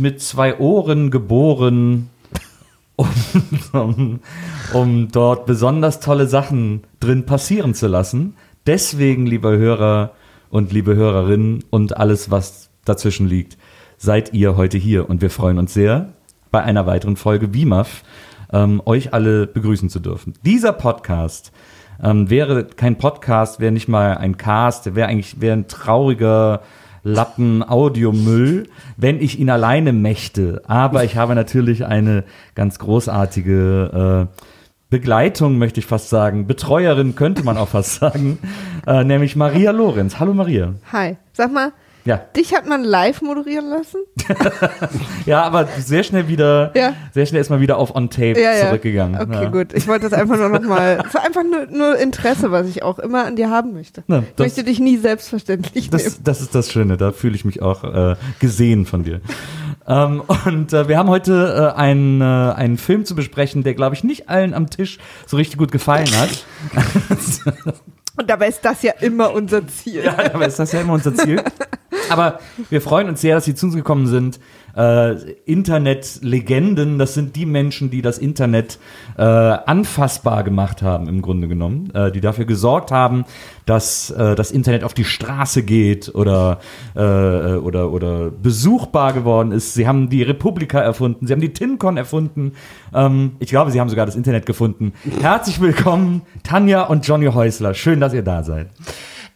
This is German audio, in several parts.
mit zwei Ohren geboren, um, um, um dort besonders tolle Sachen drin passieren zu lassen. Deswegen, liebe Hörer und liebe Hörerinnen und alles, was dazwischen liegt, seid ihr heute hier und wir freuen uns sehr, bei einer weiteren Folge BIMAF ähm, euch alle begrüßen zu dürfen. Dieser Podcast ähm, wäre kein Podcast, wäre nicht mal ein Cast, wäre eigentlich wäre ein trauriger Lappen Audiomüll, wenn ich ihn alleine mächte. Aber ich habe natürlich eine ganz großartige äh, Begleitung, möchte ich fast sagen. Betreuerin könnte man auch fast sagen. Äh, nämlich Maria Lorenz. Hallo Maria. Hi. Sag mal, Ja. dich hat man live moderieren lassen? Ja, aber sehr schnell wieder, Ja. sehr schnell ist mal wieder auf On Tape Ja, zurückgegangen. Okay, gut. Ich wollte das einfach nur nochmal. Es war einfach nur, nur Interesse, was ich auch immer an dir haben möchte. Na, ich das- möchte dich nie selbstverständlich nehmen. Das, das ist das Schöne, da fühle ich mich auch äh, gesehen von dir. ähm, und äh, wir haben heute äh, einen, äh, einen Film zu besprechen, der, glaube ich, nicht allen am Tisch so richtig gut gefallen hat. Und dabei ist das ja immer unser Ziel. Ja, aber ist das ja immer unser Ziel. Aber wir freuen uns sehr, dass Sie zu uns gekommen sind. Äh, Internetlegenden, das sind die Menschen, die das Internet äh, anfassbar gemacht haben, im Grunde genommen, äh, die dafür gesorgt haben, dass äh, das Internet auf die Straße geht oder, äh, oder, oder besuchbar geworden ist. Sie haben die Republika erfunden, sie haben die TinCon erfunden. Ähm, ich glaube, sie haben sogar das Internet gefunden. Herzlich willkommen, Tanja und Johnny Häusler. Schön, dass ihr da seid.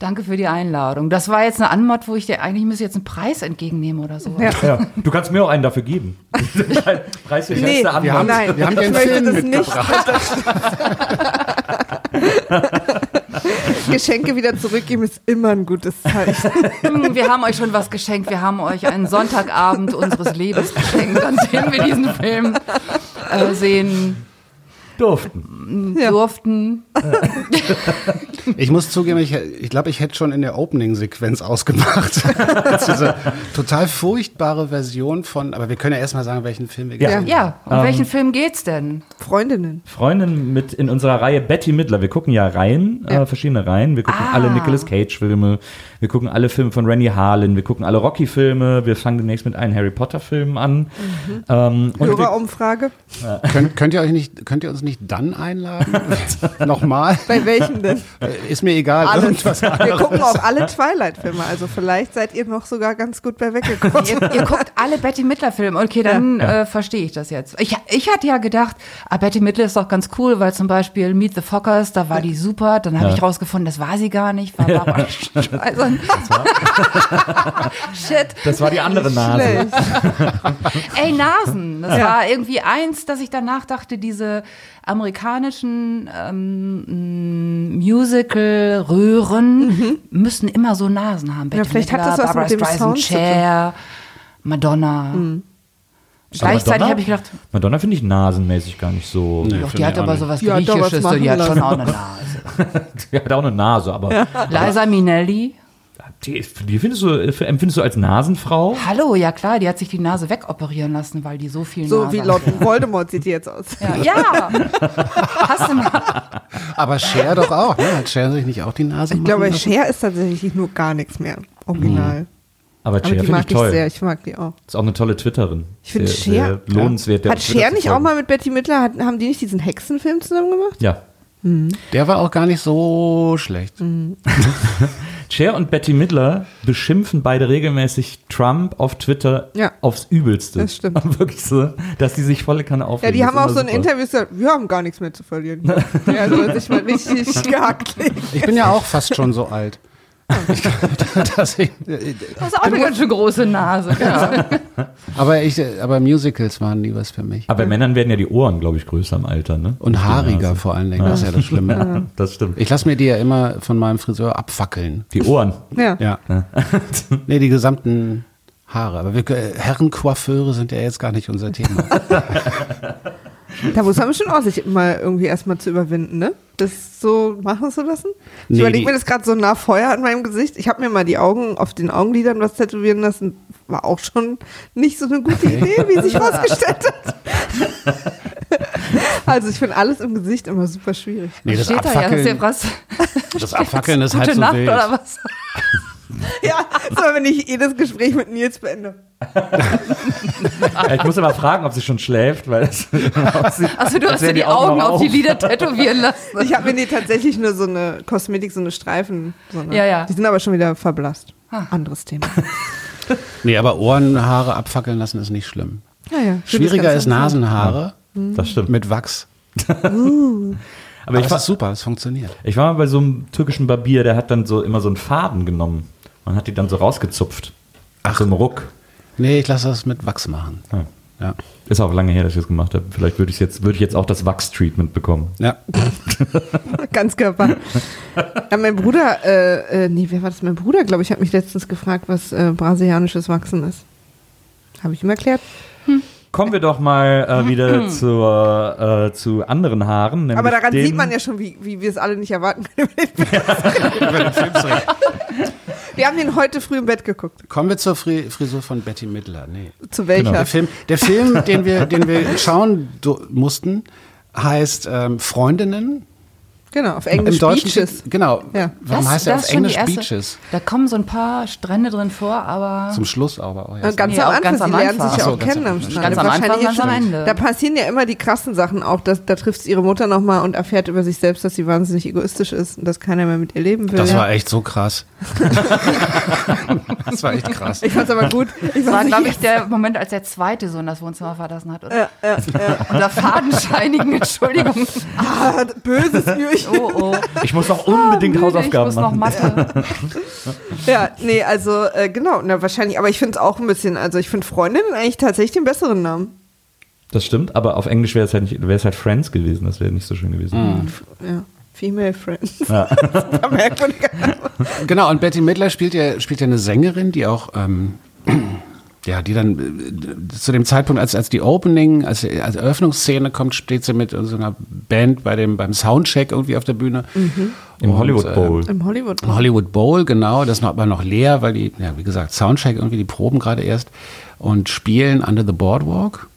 Danke für die Einladung. Das war jetzt eine Anmod, wo ich dir eigentlich müsste jetzt einen Preis entgegennehmen oder so. Ja. Ja, du kannst mir auch einen dafür geben. Preis für Nee, beste wir Antwort. nein, wir haben möchte Film das nicht. Geschenke wieder zurückgeben ist immer ein gutes Zeichen. Hm, Wir haben euch schon was geschenkt. Wir haben euch einen Sonntagabend unseres Lebens geschenkt, an dem wir diesen Film äh, sehen durften. Ja. Ich muss zugeben, ich, ich glaube, ich hätte schon in der Opening-Sequenz ausgemacht. Diese total furchtbare Version von, aber wir können ja erstmal sagen, welchen Film wir Ja. gesehen Ja, um welchen Film geht's denn? Freundinnen. Freundin mit in unserer Reihe Betty Midler. Wir gucken ja Reihen, Ja. Äh, verschiedene Reihen. Wir gucken Ah. alle Nicolas Cage-Filme. Wir gucken alle Filme von Rennie Harlan. Wir gucken alle Rocky-Filme. Wir fangen demnächst mit allen Harry Potter-Filmen an. Ähm, und wir, Hörerumfrage. Könnt, könnt ihr euch nicht, könnt ihr uns nicht dann einladen? Nochmal? Bei welchen denn? Ist mir egal. Irgendwas Wir gucken auch alle Twilight-Filme, also vielleicht seid ihr noch sogar ganz gut bei weggekommen. Ihr, ihr guckt alle Betty Midler-Filme. Okay, dann Ja. Äh, verstehe ich das jetzt. Ich, ich hatte ja gedacht, ah, Betty Midler ist doch ganz cool, weil zum Beispiel Meet the Fockers, da war die super. Dann habe Ja. ich rausgefunden, das war sie gar nicht. War Barbara Streisand. Shit. das war die andere Nase. Ey, Nasen. Das Ja. war irgendwie eins, dass ich danach dachte, diese amerikanischen ähm, Musical-Röhren müssen immer so Nasen haben. Mhm. vielleicht hat Midler, das was Barbara mit dem Streisand, Sound zu tun. Mhm. Madonna. Gleichzeitig Madonna- habe ich gedacht, Madonna finde ich nasenmäßig gar nicht so. Nee, doch, die hat aber hat doch was Griechisches, so, die hat schon auch eine Nase. Die hat auch eine Nase, aber Liza Minnelli. Die, die findest du, empfindest du als Nasenfrau? Hallo, ja klar, die hat sich die Nase wegoperieren lassen, weil die so viel So Nase wie hat. Lord Voldemort sieht die jetzt aus. Ja, ja. Hast du mal. Aber Cher doch auch. Ne? Hat Cher sich nicht auch die Nase Ich glaube, lassen? Cher ist tatsächlich nur gar nichts mehr. Original. Aber Aber Cher die finde mag ich ich toll. sehr. Ich mag die auch. Ist auch eine tolle Twitterin. Ich finde Cher. sehr lohnenswert. der Hat Cher nicht auch mal mit Betty Midler, hat, haben die nicht diesen Hexenfilm zusammen gemacht? Ja. Der war auch gar nicht so schlecht. Cher und Betty Midler beschimpfen beide regelmäßig Trump auf Twitter Ja. aufs Übelste. Das stimmt. Wirklich so, dass die sich volle Kanne Ja, aufregen. die Das haben auch so ein super. Interview gesagt, wir haben gar nichts mehr zu verlieren. ja, soll sich mal richtig. Ich bin ja auch fast schon so alt. Dass ich, Du hast auch eine ganz schön große Nase. aber, ich, aber Musicals waren nie was für mich. Aber bei Männern werden ja die Ohren, glaube ich, größer im Alter, ne? Und haariger vor allen Dingen, das ist ja das Schlimme. Das stimmt. Ich lasse mir die ja immer von meinem Friseur abfackeln. Die Ohren. Ja. Ja. nee, die gesamten Haare. Aber wir, äh, Herrencoiffeure sind ja jetzt gar nicht unser Thema. Da muss man schon auch sich mal irgendwie erstmal zu überwinden, ne? Das so machen zu lassen? Ich Nee, überlege mir das gerade so nah Feuer an meinem Gesicht. Ich habe mir mal die Augen auf den Augenlidern was tätowieren lassen. War auch schon nicht so eine gute Idee, wie sich herausgestellt hat. also ich finde alles im Gesicht immer super schwierig. Nee, das Steht da ja, das ist ja Abfackeln, was. das Abfackeln ist Gute halt so Nacht wild. oder was? Ja, so wenn ich jedes Gespräch mit Nils beende. Ja, ich muss aber fragen, ob sie schon schläft, weil das aussieht, Also du hast dir wären die Augen noch auf die Lider tätowieren lassen. Ich habe mir nee, tatsächlich nur so eine Kosmetik, so eine Streifen. So eine, Ja, ja. Die sind aber schon wieder verblasst. Anderes Thema. Nee, aber Ohrenhaare abfackeln lassen ist nicht schlimm. Ja, ja. Schwieriger ist Nasenhaare Das stimmt. mit Wachs. Aber Aber ich es war, ist super, es funktioniert. ich war mal bei so einem türkischen Barbier, der hat dann so immer so einen Faden genommen. Man hat die dann so rausgezupft. Ach, so im Ruck. Nee, ich lasse das mit Wachs machen. Ja. Ja. Ist auch lange her, dass ich das gemacht habe. Vielleicht würde ich jetzt, würde ich jetzt auch das Wachs-Treatment bekommen. Ja. Ganzkörper. Ja, mein Bruder, äh, äh, nee, wer war das? Mein Bruder, glaube ich, hat mich letztens gefragt, was äh, brasilianisches Wachsen ist. Habe ich ihm erklärt. Kommen wir doch mal äh, wieder zur, äh, zu anderen Haaren. Aber daran den- sieht man ja schon, wie, wie wir es alle nicht erwarten können. über den Film. Wir haben ihn heute früh im Bett geguckt. Kommen wir zur Fri Frisur von Betty Midler. Nee. Zu welcher? Der Film, der Film den, wir, den wir schauen mussten, heißt ähm, Freundinnen. Genau, auf Englisch Im Deutschen Beaches. Genau. Ja. Warum Das- heißt er das auf die Englisch erste- Beaches? Da kommen so ein paar Strände drin vor, aber Zum Schluss aber auch Äh, erst. Ganz Nee, am auch Anfang, ganz sie am lernen Anfang. sich ja so, auch kennen am. Strand. Ganz am Wahrscheinlich Anfang, ganz am Ende. Da passieren ja immer die krassen Sachen auch. Das, da trifft sie ihre Mutter nochmal und erfährt über sich selbst, dass sie wahnsinnig egoistisch ist und dass keiner mehr mit ihr leben will. Das war echt so krass. das war echt krass. ich fand's aber gut. Ich das war, glaube nicht, ich, der Moment, als der zweite Sohn das Wohnzimmer verlassen hat. Oder? ja, ja, ja. Unter fadenscheinigen, Entschuldigung. Ah, böses Jürchen. Oh, oh. Ich muss noch unbedingt Ah, müde, Hausaufgaben ich muss noch machen. Mathe. Ja, nee, also äh, genau, na, wahrscheinlich, aber ich finde es auch ein bisschen, also ich finde Freundinnen eigentlich tatsächlich den besseren Namen. Das stimmt, aber auf Englisch wäre es halt nicht, wäre es halt Friends gewesen. Das wäre nicht so schön gewesen. Ja, Female Friends. Ja. Merkwürdiger Name. Genau, und Betty Midler spielt ja, spielt ja eine Sängerin, die auch, ähm, ja, die dann äh, zu dem Zeitpunkt, als, als die Opening, als, als Eröffnungsszene kommt, steht sie mit so einer Band bei dem, beim Soundcheck irgendwie auf der Bühne. Im Und, Hollywood äh, Bowl. Im Hollywood. Im Hollywood Bowl, genau, das ist noch, aber noch leer, weil die, ja, wie gesagt, Soundcheck irgendwie, die proben gerade erst und spielen Under the Boardwalk.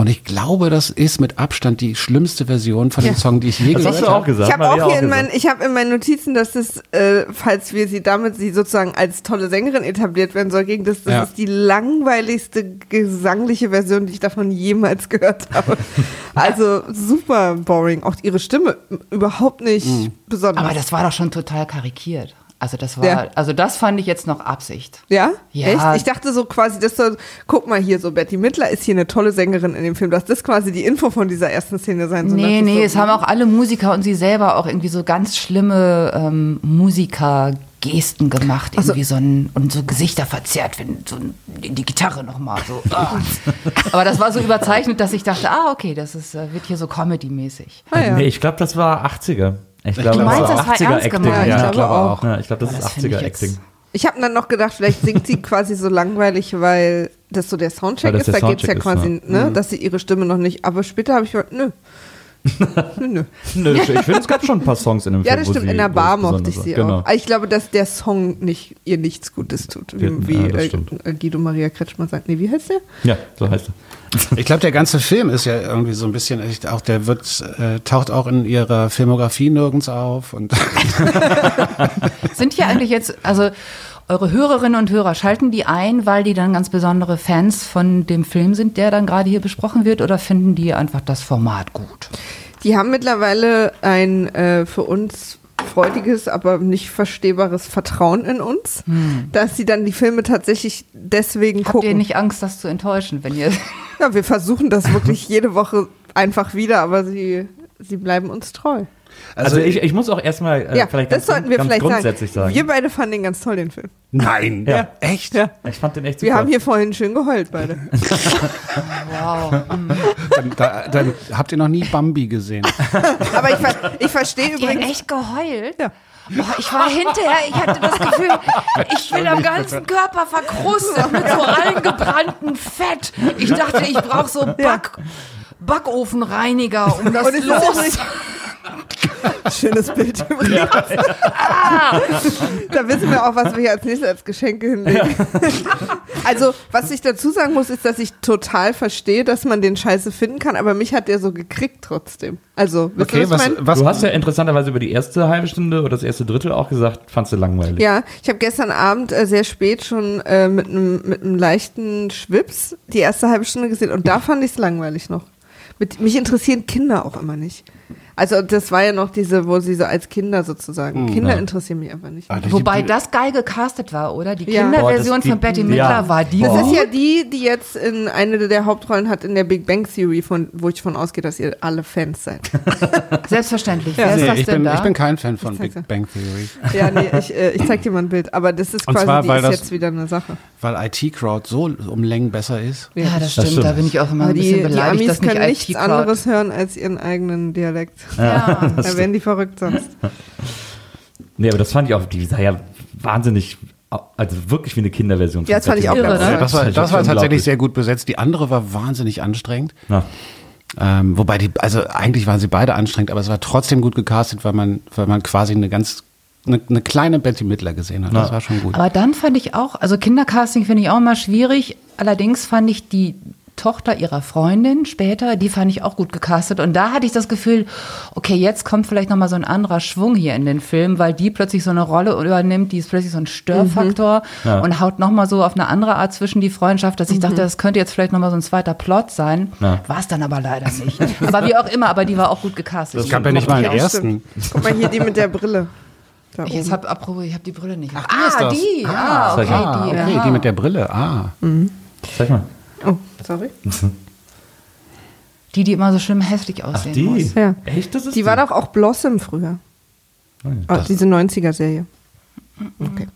Und ich glaube, das ist mit Abstand die schlimmste Version von dem Ja. Song, die ich je Das gehört hast du auch habe. gesagt. Ich habe auch hier in meinen, ich habe in meinen Notizen, dass das, äh, falls wir sie damit sie sozusagen als tolle Sängerin etabliert werden soll, gegen das, das Ja. ist die langweiligste gesangliche Version, die ich davon jemals gehört habe. Also super boring. Auch ihre Stimme überhaupt nicht Mhm. besonders. Aber das war doch schon total karikiert. Also das war, Ja. also das fand ich jetzt noch Absicht. Ja? Ja. Echt? Ich dachte so quasi, das soll, guck mal hier, so Betty Midler ist hier eine tolle Sängerin in dem Film, dass das quasi die Info von dieser ersten Szene sein soll. Nee, nee, so, es haben auch alle Musiker und sie selber auch irgendwie so ganz schlimme ähm, Musiker-Gesten gemacht, Ach so. irgendwie so ein, und so Gesichter verzerrt, wenn so ein, die die Gitarre nochmal so. ah. Aber das war so überzeichnet, dass ich dachte, ah, okay, das ist, äh, wird hier so Comedy-mäßig. Ah, ja. Nee, ich glaube, das war 80er. Ich glaube, Du meinst, das war das war 80er ernst Acting. Ja, ich Ja, glaube auch. Ja, ich glaube, das ist das ich 80er jetzt- Acting. Ich habe dann noch gedacht, vielleicht singt sie quasi so langweilig, weil das so der Soundcheck ist. der Da geht's ja Soundcheck ist, quasi, ne, dass sie ihre Stimme noch nicht. Aber später habe ich gedacht, nö. Nö, nö. Nö, ich finde, es gab schon ein paar Songs in dem Ja, Film. das wo stimmt. sie- In der Bar mochte ich sie genau. auch. Aber ich glaube, dass der Song nicht ihr nichts Gutes tut. Wie, Ja, wie ja, das äh, äh, Guido Maria Kretschmann sagt. Nee, wie heißt der? Ja, so heißt er. Ich glaube, der ganze Film ist ja irgendwie so ein bisschen, echt auch der wird, äh, taucht auch in ihrer Filmografie nirgends auf und Sind hier eigentlich jetzt, also eure Hörerinnen und Hörer, schalten die ein, weil die dann ganz besondere Fans von dem Film sind, der dann gerade hier besprochen wird, oder finden die einfach das Format gut? Die haben mittlerweile ein äh, für uns freudiges, aber nicht verstehbares Vertrauen in uns, dass sie dann die Filme tatsächlich deswegen Habt gucken. ihr nicht Angst, das zu enttäuschen, wenn ihr Ja, wir versuchen das wirklich jede Woche einfach wieder, aber sie, sie bleiben uns treu. Also, ich, ich muss auch erstmal äh, ja, vielleicht das ganz, sollten wir ganz vielleicht grundsätzlich sagen. Wir beide fanden den ganz toll, den Film. nein, Ja. echt? Ja. Ich fand den echt super. Wir haben hier vorhin schön geheult, beide. Wow. Dann, da, dann habt ihr noch nie Bambi gesehen. Aber ich, ver ich verstehe Ihr übrigens. echt geheult? Ja. Boah, ich war hinterher, ich hatte das Gefühl, ich bin am ganzen Körper verkrustet mit so eingebranntem Fett. Ich dachte, ich brauche so Back, Backofenreiniger, um das los. Schönes Bild übrigens. da wissen wir auch, was wir hier als nächstes als Geschenke hinlegen. also, was ich dazu sagen muss, ist, dass ich total verstehe, dass man den Scheiße finden kann, aber mich hat der so gekriegt trotzdem. Also, Okay, was, was, mein? was Du hast ja interessanterweise über die erste halbe Stunde oder das erste Drittel auch gesagt, fandst du langweilig. Ja, ich habe gestern Abend äh, sehr spät schon äh, mit einem mit einem leichten Schwips die erste halbe Stunde gesehen und da fand ich es langweilig noch. Mit, mich interessieren Kinder auch immer nicht. Also das war ja noch diese, wo sie so als Kinder sozusagen. Kinder ja. interessieren mich einfach nicht. Die- Wobei die- das geil gecastet war, oder? Die Ja. Kinderversion die- von Betty ja. Midler war die. Das Boah. ist ja die, die jetzt in eine der Hauptrollen hat in der Big Bang Theory, von, wo ich von ausgehe, dass ihr alle Fans seid. Selbstverständlich. Ja. Wer ist Nee, das ich, denn bin, da? ich bin kein Fan von Big Bang Theory. ja, nee, ich, äh, ich zeig dir mal ein Bild. Aber das ist Und quasi, zwar, die ist das- jetzt wieder eine Sache. Weil IT-Crowd so um Längen besser ist. ja, das Das stimmt. stimmt. Da bin ich auch immer Aber ein die, bisschen die beleidigt, Amis dass nicht können nichts anderes hören als ihren eigenen Dialekt. Ja. Da werden die verrückt sonst. Nee, aber das fand ich auch, die sah ja wahnsinnig, also wirklich wie eine Kinderversion. Ja, das fand ich auch Irre, ganz ne? Das war, Das das war tatsächlich sehr gut besetzt. Die andere war wahnsinnig anstrengend. Ja. Ähm, wobei die, also eigentlich waren sie beide anstrengend, aber es war trotzdem gut gecastet, weil man, weil man quasi eine ganz, eine, eine kleine Betty Midler gesehen hat. Das Ja. war schon gut. Aber dann fand ich auch, also Kindercasting finde ich auch immer schwierig. Allerdings fand ich die Tochter ihrer Freundin später, die fand ich auch gut gecastet. Und da hatte ich das Gefühl, okay, jetzt kommt vielleicht nochmal so ein anderer Schwung hier in den Film, weil die plötzlich so eine Rolle übernimmt, die ist plötzlich so ein Störfaktor Ja. und haut nochmal so auf eine andere Art zwischen die Freundschaft, dass ich dachte, das könnte jetzt vielleicht nochmal so ein zweiter Plot sein. Ja. War es dann aber leider nicht. aber wie auch immer, aber die war auch gut gecastet. es gab ja nicht mal einen Ja, ersten. stimmt. Guck mal hier, die mit der Brille. Ich jetzt hab, apropos, ich habe die Brille nicht. Ach, das. die. Ah, Ah, okay, Ah, die. okay, aha. die mit der Brille. Ah. Sag mal. Oh, sorry. Die, die immer so schlimm hässlich Ach, aussehen die? muss. Ja. Echt? Das ist Die war doch auch Blossom früher. Oh, diese 90er-Serie. Okay.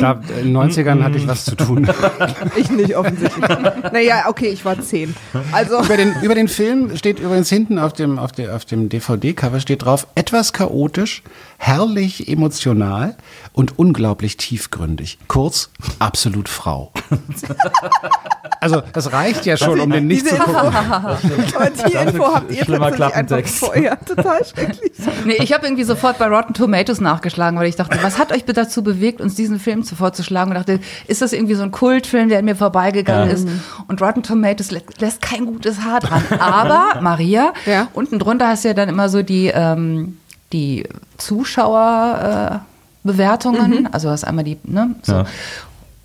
Da, in den 90ern hatte ich was zu tun. Ich nicht offensichtlich. naja, okay, ich war zehn. Also, über, den, über den Film steht übrigens hinten auf dem, auf der, auf dem DVD-Cover steht drauf, etwas chaotisch, herrlich emotional und unglaublich tiefgründig. Kurz, absolut Frau. also, das reicht ja schon, um den nicht zu gucken. aber die Info habt ihr schlimmer Klappentext. vorher. Total schrecklich. Nee, ich habe irgendwie sofort bei Rotten Tomatoes nachgeschlagen, weil ich dachte, was hat euch dazu bewegt, uns diesen Film zu vorzuschlagen? Und dachte, ist das irgendwie so ein Kultfilm, der an mir vorbeigegangen Ja. ist? Und Rotten Tomatoes lä lässt kein gutes Haar dran. Aber, Maria, Ja. unten drunter hast du ja dann immer so die, ähm, die Zuschauerbewertungen. Äh, Bewertungen. Also hast einmal die, ne? So. Ja.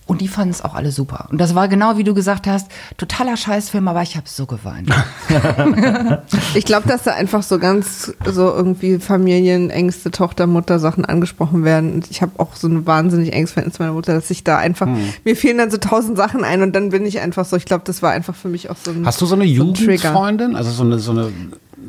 Und die fanden es auch alle super. Und das war genau wie du gesagt hast, totaler Scheißfilm, aber ich habe so geweint. Ich glaube, dass da einfach so ganz so irgendwie Familienängste, Tochter, Mutter Sachen angesprochen werden. Und ich habe auch so eine wahnsinnig enges Verhältnis zu meiner Mutter, dass ich da einfach, Hm. mir fehlen dann so tausend Sachen ein und dann bin ich einfach so, ich glaube, das war einfach für mich auch so ein Hast du so eine so. Jugendfreundin? Also so eine, so eine,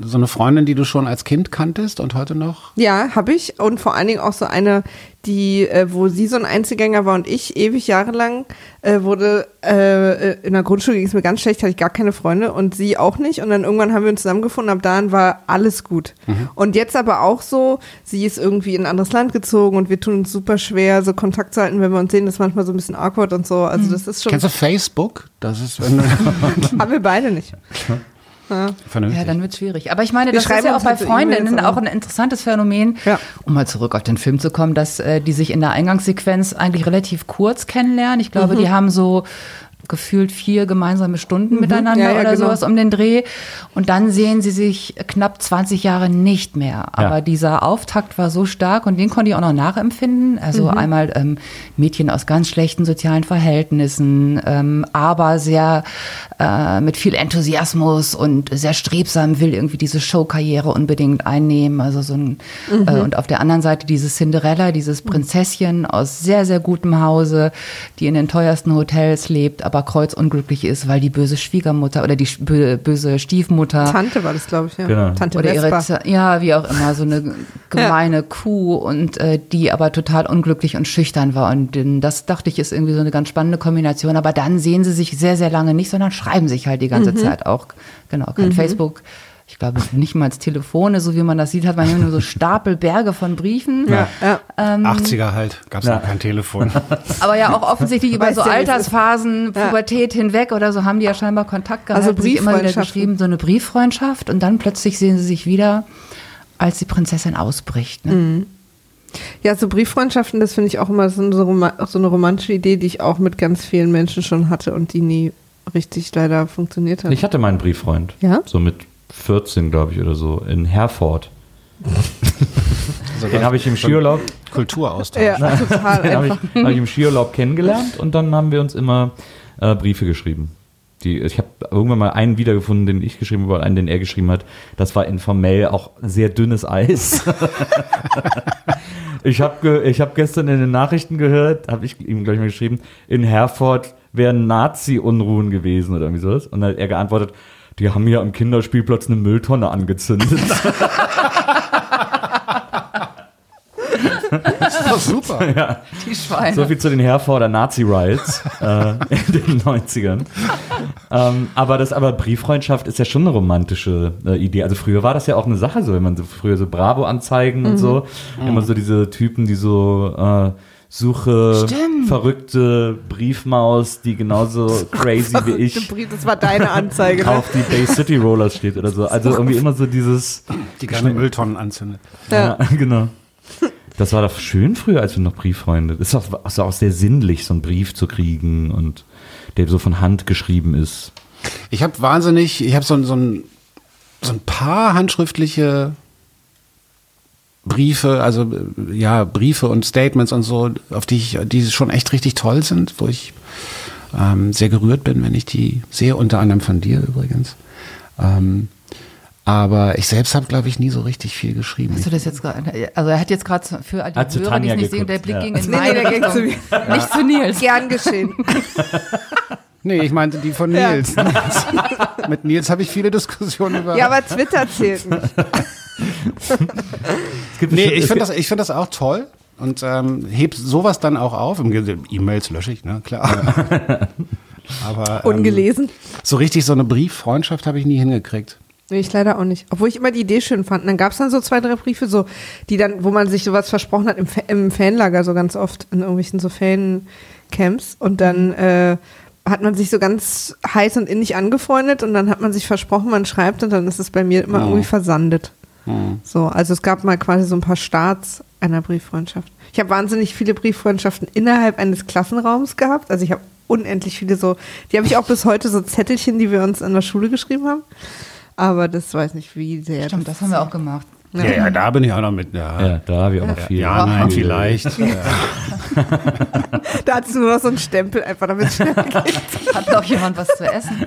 so eine Freundin, die du schon als Kind kanntest und heute noch? Ja, habe ich. Und vor allen Dingen auch so eine, die, äh, wo sie so ein Einzelgänger war und ich ewig jahrelang äh, wurde, äh, in der Grundschule ging es mir ganz schlecht, hatte ich gar keine Freunde und sie auch nicht. Und dann irgendwann haben wir uns zusammengefunden, ab dahin war alles gut. Und jetzt aber auch so, sie ist irgendwie in ein anderes Land gezogen und wir tun uns super schwer, so Kontakt zu halten, wenn wir uns sehen, das ist manchmal so ein bisschen awkward und so. Also das ist schon, Kennst du Facebook? Das ist wenn, haben wir beide nicht. Vernünftig. Ja, dann wird schwierig. Aber ich meine, Wir das ist schreiben ja auch bei Freundinnen auch ein interessantes Phänomen, Ja. um mal zurück auf den Film zu kommen, dass äh, die sich in der Eingangssequenz eigentlich relativ kurz kennenlernen. Ich glaube, die haben so gefühlt vier gemeinsame Stunden miteinander Mhm. Ja, ja, oder genau. sowas um den Dreh. Und dann sehen sie sich knapp 20 Jahre nicht mehr. Aber Ja. dieser Auftakt war so stark und den konnte ich auch noch nachempfinden. Also Mhm. einmal ähm, Mädchen aus ganz schlechten sozialen Verhältnissen, ähm, aber sehr äh, mit viel Enthusiasmus und sehr strebsam will irgendwie diese Showkarriere unbedingt einnehmen. Also so ein, Mhm. äh, und auf der anderen Seite dieses Cinderella, dieses Prinzesschen aus sehr, sehr gutem Hause, die in den teuersten Hotels lebt, aber kreuzunglücklich ist, weil die böse Schwiegermutter oder die böse Stiefmutter Tante war das, glaube ich, ja. Genau. Tante oder ihre, ja, wie auch immer, so eine gemeine Kuh und äh, die aber total unglücklich und schüchtern war. Und ähm, das dachte ich ist irgendwie so eine ganz spannende Kombination. Aber dann sehen sie sich sehr, sehr lange nicht, sondern schreiben sich halt die ganze Zeit auch. Genau, kein Facebook. ich glaube, nicht mal als Telefone, so wie man das sieht, hat man ja nur so Stapel, Berge von Briefen. Ja, ja. 80er halt, gab es Ja. noch kein Telefon. Aber ja auch offensichtlich über so. Altersphasen, Ja. Pubertät hinweg oder so haben die ja scheinbar Kontakt gehalten, Also sich immer wieder geschrieben, so eine Brieffreundschaft und dann plötzlich sehen sie sich wieder, als die Prinzessin ausbricht. Ne? Mhm. Ja, so Brieffreundschaften, das finde ich auch immer so so eine romantische Idee, die ich auch mit ganz vielen Menschen schon hatte und die nie richtig leider funktioniert hat. Ich hatte meinen Brieffreund. Ja? So mit 14, glaube ich, oder so, in Herford. Den habe ich im Skiurlaub, Kulturaustausch. ja, total den habe ich, hab ich im Skiurlaub kennengelernt und dann haben wir uns immer äh, Briefe geschrieben. Die, ich habe irgendwann mal einen wiedergefunden, den ich geschrieben habe, einen, den er geschrieben hat. Das war informell auch sehr dünnes Eis. ich habe ge, ich hab gestern in den Nachrichten gehört, habe ich ihm gleich mal geschrieben, in Herford wären Nazi-Unruhen gewesen oder irgendwie sowas. Und dann hat er geantwortet, die haben hier am Kinderspielplatz eine Mülltonne angezündet. Das ist doch super. Die Schweine. So viel zu den Herforder Nazi-Rides äh, in den 90ern. Ähm, aber das, aber Brieffreundschaft ist ja schon eine romantische äh, Idee. Also früher war das ja auch eine Sache so, wenn man so früher so Bravo-Anzeigen und so, immer so diese Typen, die so äh, Suche verrückte Briefmaus, die genauso crazy wie ich Brief, Das war deine Anzeige. Ne? auf die Bay City Rollers steht oder so. Also irgendwie immer so dieses Die gerne Mülltonnen anzündet. ja, genau. Das war doch schön früher, als wir noch Brieffreunde. Das ist auch, ist auch sehr sinnlich, so einen Brief zu kriegen und der so von Hand geschrieben ist. Ich habe wahnsinnig, ich habe so, so, ein, so ein paar handschriftliche Briefe, also äh, ja, Briefe und Statements und so, auf die ich, die schon echt richtig toll sind, wo ich ähm, sehr gerührt bin, wenn ich die sehe, unter anderem von dir übrigens. Ähm, aber ich selbst habe, glaube ich, nie so richtig viel geschrieben. Hast du das jetzt gerade? Also er hat jetzt gerade für all die Hat zu Hörer, die es nicht sehen, der Blick ja. ging in Nee, nee, meine der ging Richtung. zu Nicht zu Nils. Gern geschehen. Nee, ich meinte die von Ja. Nils. Mit Nils habe ich viele Diskussionen über. Ja, aber Twitter zählt nicht. Es gibt Nee, ich finde das, ich find das auch toll und ähm, heb sowas dann auch auf. E-Mails lösche ich, ne, klar. Aber ähm, Ungelesen. so richtig so eine Brieffreundschaft habe ich nie hingekriegt. Nee, ich leider auch nicht. Obwohl ich immer die Idee schön fand. Und dann gab es dann so zwei, drei Briefe, so, die dann, wo man sich sowas versprochen hat, im, Fa im Fanlager so ganz oft, in irgendwelchen so Fancamps. Und dann äh, hat man sich so ganz heiß und innig angefreundet und dann hat man sich versprochen, man schreibt und dann ist es bei mir immer irgendwie versandet. So, also es gab mal quasi so ein paar Starts einer Brieffreundschaft. Ich habe wahnsinnig viele Brieffreundschaften innerhalb eines Klassenraums gehabt. Also ich habe unendlich viele so, die habe ich auch bis heute so Zettelchen, die wir uns in der Schule geschrieben haben. Aber das weiß nicht, wie sehr. Stimmt, das haben wir auch gemacht. Ja, ja, da bin ich auch noch mit. Ja, Ja, da habe ich auch noch viel. ja nein, viel- vielleicht. Da hattest du nur noch so einen Stempel, einfach damit es schnell geht. Hat noch jemand was zu essen?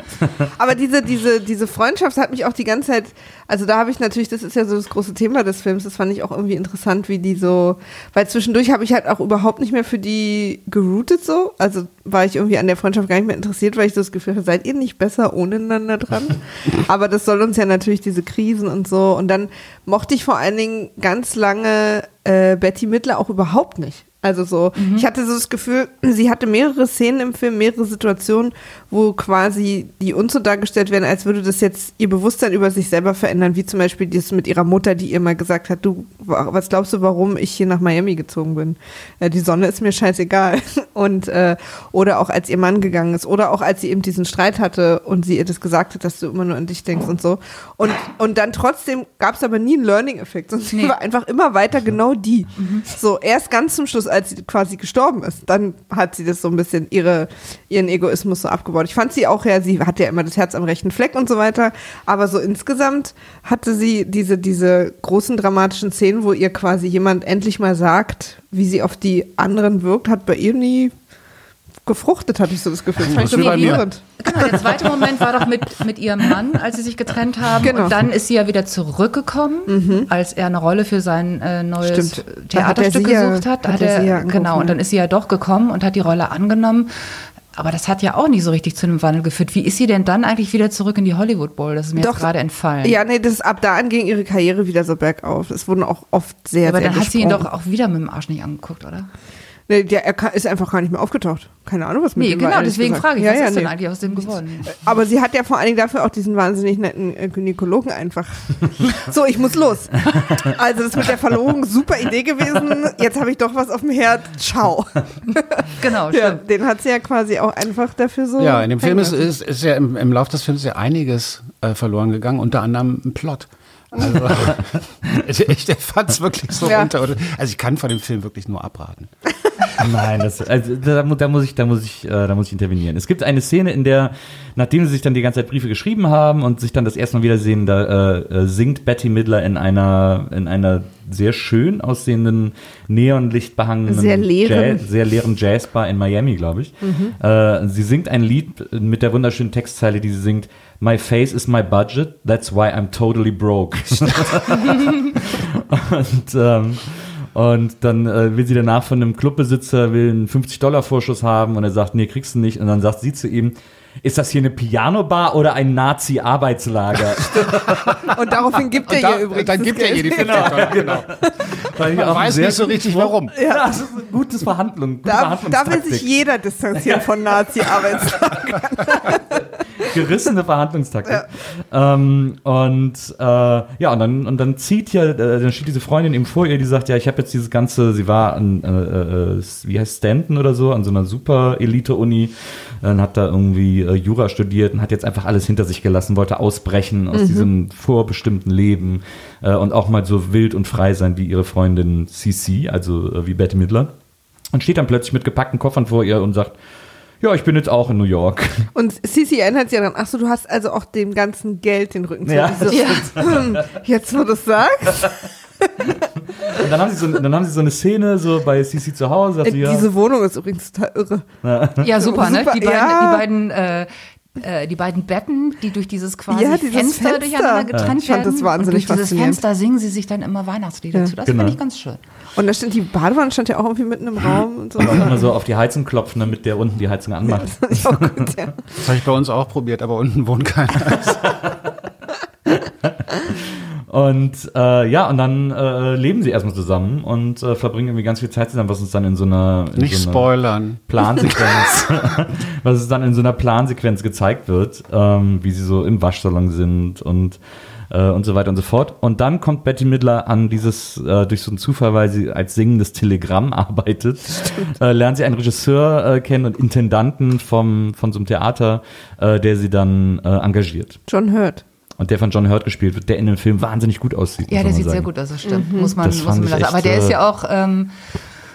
Aber diese, diese, diese Freundschaft hat mich auch die ganze Zeit, also da habe ich natürlich, das ist ja so das große Thema des Films, das fand ich auch irgendwie interessant, wie die so, weil zwischendurch habe ich halt auch überhaupt nicht mehr für die geroutet so, also war ich irgendwie an der Freundschaft gar nicht mehr interessiert, weil ich so das Gefühl hatte, seid ihr nicht besser ohne einander dran? Aber das soll uns ja natürlich diese Krisen und so und dann mochte ich vor allen Dingen ganz lange äh, Betty Midler auch überhaupt nicht. Also so, ich hatte so das Gefühl, sie hatte mehrere Szenen im Film, mehrere Situationen, wo quasi die uns so dargestellt werden, als würde das jetzt ihr Bewusstsein über sich selber verändern, wie zum Beispiel das mit ihrer Mutter, die ihr mal gesagt hat, du, wa- was glaubst du, warum ich hier nach Miami gezogen bin? Äh, die Sonne ist mir scheißegal. Und äh, oder auch als ihr Mann gegangen ist, oder auch als sie eben diesen Streit hatte und sie ihr das gesagt hat, dass du immer nur an dich denkst und so. Und, und dann trotzdem gab es aber nie einen Learning-Effekt, sondern sie war einfach immer weiter genau die. So, erst ganz zum Schluss, als sie quasi gestorben ist, dann hat sie das so ein bisschen ihre, ihren Egoismus so abgebaut. Ich fand sie auch ja, sie hat ja immer das Herz am rechten Fleck und so weiter, aber so insgesamt hatte sie diese, diese großen dramatischen Szenen, wo ihr quasi jemand endlich mal sagt, wie sie auf die anderen wirkt, hat bei ihr nie gefruchtet, hatte ich so das Gefühl. Das fand ich Das so bei mir. verwirrend. Genau, der zweite Moment war doch mit, mit ihrem Mann, als sie sich getrennt haben. Genau. Und dann ist sie ja wieder zurückgekommen, als er eine Rolle für sein äh, neues Stimmt. Hat er Theaterstück ja- gesucht hat. hat er sie ja genau, und dann ja. ist sie ja doch gekommen und hat die Rolle angenommen. Aber das hat ja auch nicht so richtig zu einem Wandel geführt. Wie ist sie denn dann eigentlich wieder zurück in die Hollywood Bowl? Das ist mir Doch. jetzt gerade entfallen. Ja, nee, das ab da an ging ihre Karriere wieder so bergauf. Es wurden auch oft sehr, aber sehr dann hat sie ihn gesprungen. doch auch wieder mit dem Arsch nicht angeguckt, oder? Nee, der er ist einfach gar nicht mehr aufgetaucht. Keine Ahnung, was mit Nee, dem war, genau, ehrlich deswegen gesagt. frage ich, ja, was ja, ist denn nee. eigentlich aus dem geworden? Aber sie hat ja vor allen Dingen dafür auch diesen wahnsinnig netten äh, Gynäkologen einfach. so, ich muss los. Also das mit der Verlobung, super Idee gewesen. Jetzt habe ich doch was auf dem Herd. Ciao. Genau, Ja, stimmt. den hat sie ja quasi auch einfach dafür so. Ja, in dem Film ist, ist, ist ja im, im Lauf des Films ja einiges äh, verloren gegangen, unter anderem ein Plot. Also, ich fand es wirklich so Ja. runter. Also ich kann von dem Film wirklich nur abraten. Nein, das, also, da, da muss ich, da muss ich, äh, da muss ich intervenieren. Es gibt eine Szene, in der, nachdem sie sich dann die ganze Zeit Briefe geschrieben haben und sich dann das erste Mal wiedersehen, da äh, äh, singt Betty Midler in einer, in einer sehr schön aussehenden Neonlicht behangenen, Sehr leeren. Jazz, sehr leeren Jazzbar in Miami, glaube ich. Äh, sie singt ein Lied mit der wunderschönen Textzeile, die sie singt. My face is my budget, that's why I'm totally broke. und, ähm, und dann äh, will sie danach von einem Clubbesitzer will einen 50-Dollar-Vorschuss haben und er sagt, nee, kriegst du nicht. Und dann sagt sie zu ihm, ist das hier eine Piano-Bar oder ein Nazi-Arbeitslager? Und daraufhin gibt er da, ihr übrigens. dann gibt er ihr die Geld. 50 Dollar. Genau. Fand ich Man weiß nicht so richtig, Spruch. warum. Ja, das ist ein gutes Verhandlung. Gute Da, da will sich jeder distanzieren von Nazi-Arbeitslager. gerissene Verhandlungstaktik. Ähm, und äh, ja, und dann, und dann zieht ja, äh, dann steht diese Freundin ihm vor ihr, die sagt, ja, ich habe jetzt dieses ganze, sie war an, äh, äh, wie heißt Stanton oder so, an so einer super Elite-Uni, dann hat da irgendwie äh, Jura studiert und hat jetzt einfach alles hinter sich gelassen, wollte ausbrechen aus diesem vorbestimmten Leben äh, und auch mal so wild und frei sein wie ihre Freundin CC, also äh, wie Betty Midler. Und steht dann plötzlich mit gepackten Koffern vor ihr und sagt, ja, ich bin jetzt auch in New York. Und Sisi erinnert sich ja dann, ach so, du hast also auch dem ganzen Geld den Rücken zu. Ja. So, hm, jetzt, wo du es sagst, Und dann haben sie so, dann haben sie so eine Szene so bei Sisi zu Hause, äh, sie, ja, diese Wohnung ist übrigens total irre. Ja, super, ne? Super, Die beiden, ja. die beiden, äh, äh, die beiden Betten, die durch dieses quasi Ja, dieses Fenster, Fenster. durcheinander getrennt Ich fand das werden. wahnsinnig und durch dieses. Fenster singen sie sich dann immer Weihnachtslieder Ja. zu. Das Genau. finde ich ganz schön. Und da stand die Badewanne stand ja auch irgendwie mitten im Raum und so. auch immer so auf die Heizung klopfen, damit der unten die Heizung anmacht. Das auch gut, ja. Das habe ich bei uns auch probiert, aber unten wohnt keiner. Und äh, ja, und dann äh, leben sie erstmal zusammen und äh, verbringen irgendwie ganz viel Zeit zusammen, was uns dann in so einer, in Nicht so einer spoilern. Plansequenz, was es dann in so einer Plansequenz gezeigt wird, ähm, wie sie so im Waschsalon sind und äh, und so weiter und so fort. Und dann kommt Betty Midler an dieses, äh, durch so einen Zufall, weil sie als singendes Telegramm arbeitet, äh, lernt sie einen Regisseur äh, kennen und Intendanten vom, von so einem Theater, äh, der sie dann äh, engagiert. John Hurt. Und der von John Hurt gespielt wird, der in dem Film wahnsinnig gut aussieht. Ja, der sieht sagen. sehr gut aus, das stimmt. Muss man, Das muss man lassen. echt, Aber der ist äh, ja auch ähm,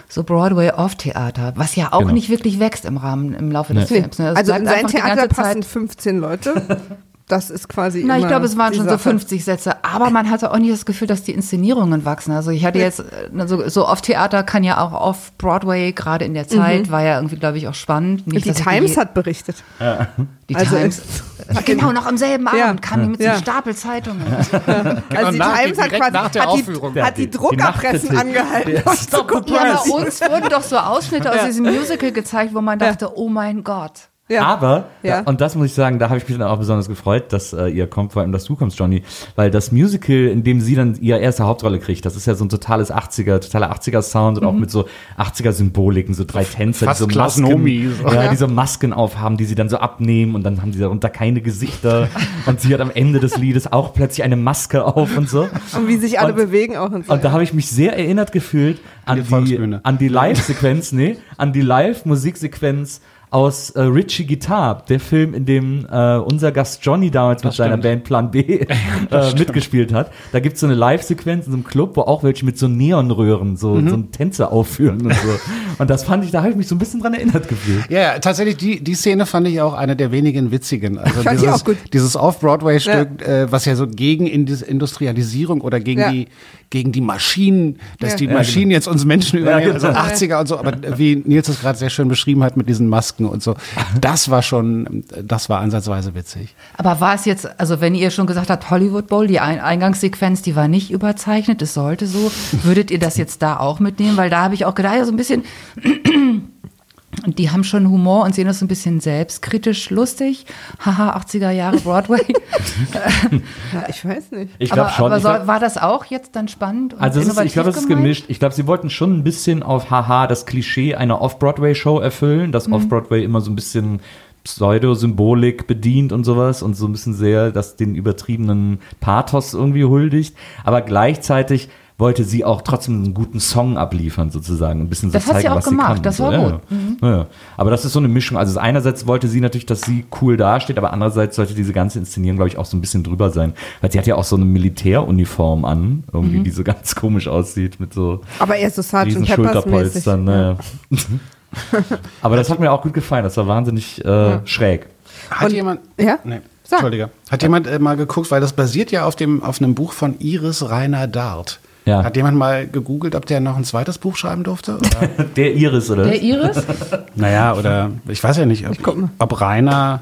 so Broadway-Off-Theater, was ja auch Genau. nicht wirklich wächst im Rahmen, im Laufe des Nee. Films. Ne? Also in sein Theater passen Zeit- 15 Leute. Das ist quasi Na, ich glaube, es waren die schon so Sache. 50 Sätze, aber man hatte auch nicht das Gefühl, dass die Inszenierungen wachsen. Also ich hatte jetzt, äh, so, so Off-Theater kann ja auch Off-Broadway, gerade in der Zeit, war ja irgendwie, glaube ich, auch spannend. Nicht, Die Times die, hat berichtet. die also Times. es- genau, noch am selben Abend Ja. kam die mit so Ja. einem Stapel Zeitungen. Also die nach- Times hat quasi nach der hat die, hat die Die- die Druckerpressen Nachtkritik. angehalten. um zu gucken, ja, bei uns wurden doch so Ausschnitte aus Ja. diesem Musical gezeigt, wo man Ja. dachte, oh mein Gott. Ja. Aber, Ja. und das muss ich sagen, da habe ich mich dann auch besonders gefreut, dass äh, ihr kommt, vor allem, dass du kommst, Johnny, weil das Musical, in dem sie dann ihre erste Hauptrolle kriegt, das ist ja so ein totales 80er, totaler 80er-Sound und auch mit so 80er-Symboliken, so drei Tänzer, Fast die so Masken, Nomi, so. ja, die so Masken aufhaben, die sie dann so abnehmen und dann haben die darunter keine Gesichter und sie hat am Ende des Liedes auch plötzlich eine Maske auf und so. Und wie sich alle Und- bewegen auch und so. Und da habe ich mich sehr erinnert gefühlt an die die, an die Live-Sequenz, nee, an die Live-Musiksequenz aus äh, Richie Guitar, der Film, in dem äh, unser Gast Johnny damals mit seiner stimmt. Band Plan B äh, mitgespielt hat. Da gibt's so eine Live-Sequenz in so einem Club, wo auch welche mit so Neonröhren so, Mhm. so einen Tänzer aufführen und so. Und das fand ich, da habe ich mich so ein bisschen dran erinnert gefühlt. Ja, ja, tatsächlich, die, die Szene fand ich auch eine der wenigen witzigen. Also fand die dieses, auch gut. dieses Off-Broadway-Stück, äh, was ja so gegen Indus- Industrialisierung oder gegen Ja. die gegen die Maschinen, dass Ja. die Ja, Maschinen jetzt uns Menschen übernehmen, genau. also 80er und so, aber wie Nils es gerade sehr schön beschrieben hat mit diesen Masken und so, das war schon, das war ansatzweise witzig. Aber war es jetzt, also wenn ihr schon gesagt habt, Hollywood Bowl, die Ein Eingangssequenz, die war nicht überzeichnet, es sollte so, würdet ihr das jetzt da auch mitnehmen? Weil da habe ich auch gedacht, ja, so ein bisschen, Und die haben schon Humor und sehen das so ein bisschen selbstkritisch lustig. Haha, 80er Jahre Broadway. Ja, ich weiß nicht. Ich glaube aber schon. aber soll, glaub, war das auch jetzt dann spannend und also ist, ich glaube, es ist gemischt. Ich glaube, sie wollten schon ein bisschen auf Haha das Klischee einer Off-Broadway-Show erfüllen, dass Off-Broadway immer so ein bisschen Pseudo-Symbolik bedient und sowas und so ein bisschen sehr das den übertriebenen Pathos irgendwie huldigt. Aber gleichzeitig wollte sie auch trotzdem einen guten Song abliefern, sozusagen. Ein bisschen so Das hat sie zeigen, auch was gemacht. sie kann. Das so, war ja, gut. Ja. Ja, ja. Aber das ist so eine Mischung. Also einerseits wollte sie natürlich, dass sie cool dasteht, aber andererseits sollte diese ganze Inszenierung, glaube ich, auch so ein bisschen drüber sein. Weil sie hat ja auch so eine Militäruniform an, irgendwie, Mhm. die so ganz komisch aussieht, mit so Aber eher so riesen. Schulterpolstern. Ne. aber das hat mir auch gut gefallen. Das war wahnsinnig äh, schräg. Hat Und- jemand. Ja? Nee, Sag. Entschuldige. Hat jemand äh, mal geguckt, weil das basiert ja auf, dem, auf einem Buch von Iris Rainer Dart. Ja. Hat jemand mal gegoogelt, ob der noch ein zweites Buch schreiben durfte? Oder? Der Iris, oder? Der Iris? naja, oder ich weiß ja nicht, ob, ob Rainer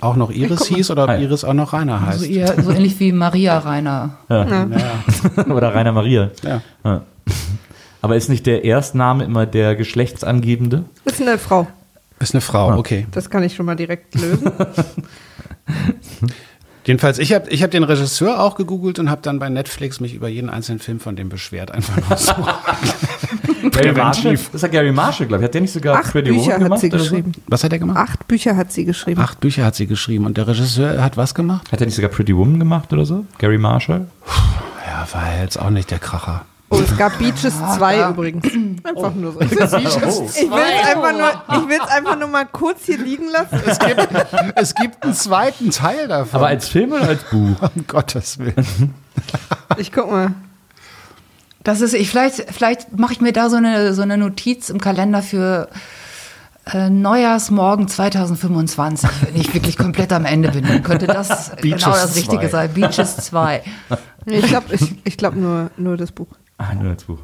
auch noch Iris hieß oder ob Ah, ja. Iris auch noch Rainer heißt. So, eher, so ähnlich wie Maria Rainer. oder Rainer Maria. Ja. Ja. Aber ist nicht der Erstname immer der geschlechtsangebende? Ist eine Frau. Ist eine Frau, okay. Das kann ich schon mal direkt lösen. Jedenfalls, ich habe ich hab den Regisseur auch gegoogelt und habe dann bei Netflix mich über jeden einzelnen Film von dem beschwert. Einfach nur so. Gary Marshall? Das ist ja Gary Marshall, glaube ich. Hat der nicht sogar Acht Pretty Bücher Woman hat gemacht? sie so? geschrieben. Was hat er gemacht? Acht Bücher hat sie geschrieben. Acht Bücher hat sie geschrieben. Und der Regisseur hat was gemacht? Hat er nicht sogar Pretty Woman gemacht oder so? Gary Marshall? Ja, war jetzt auch nicht der Kracher. Oh, es gab Beaches 2 übrigens. Einfach nur so. Ich will es einfach, nur- ich einfach nur mal kurz hier liegen lassen. Es gibt, es gibt einen zweiten Teil davon. Aber als Film oder als Buch? um Gottes Willen. Ich guck mal. Das ist, ich, vielleicht, vielleicht mache ich mir da so eine, so eine Notiz im Kalender für äh, Neujahrsmorgen 2025, wenn ich wirklich komplett am Ende bin. Dann könnte das Beaches genau das Richtige 2. sein. Beaches 2. Nee, Ich glaube ich, ich glaub nur, nur das Buch. Ah, nur als Buch.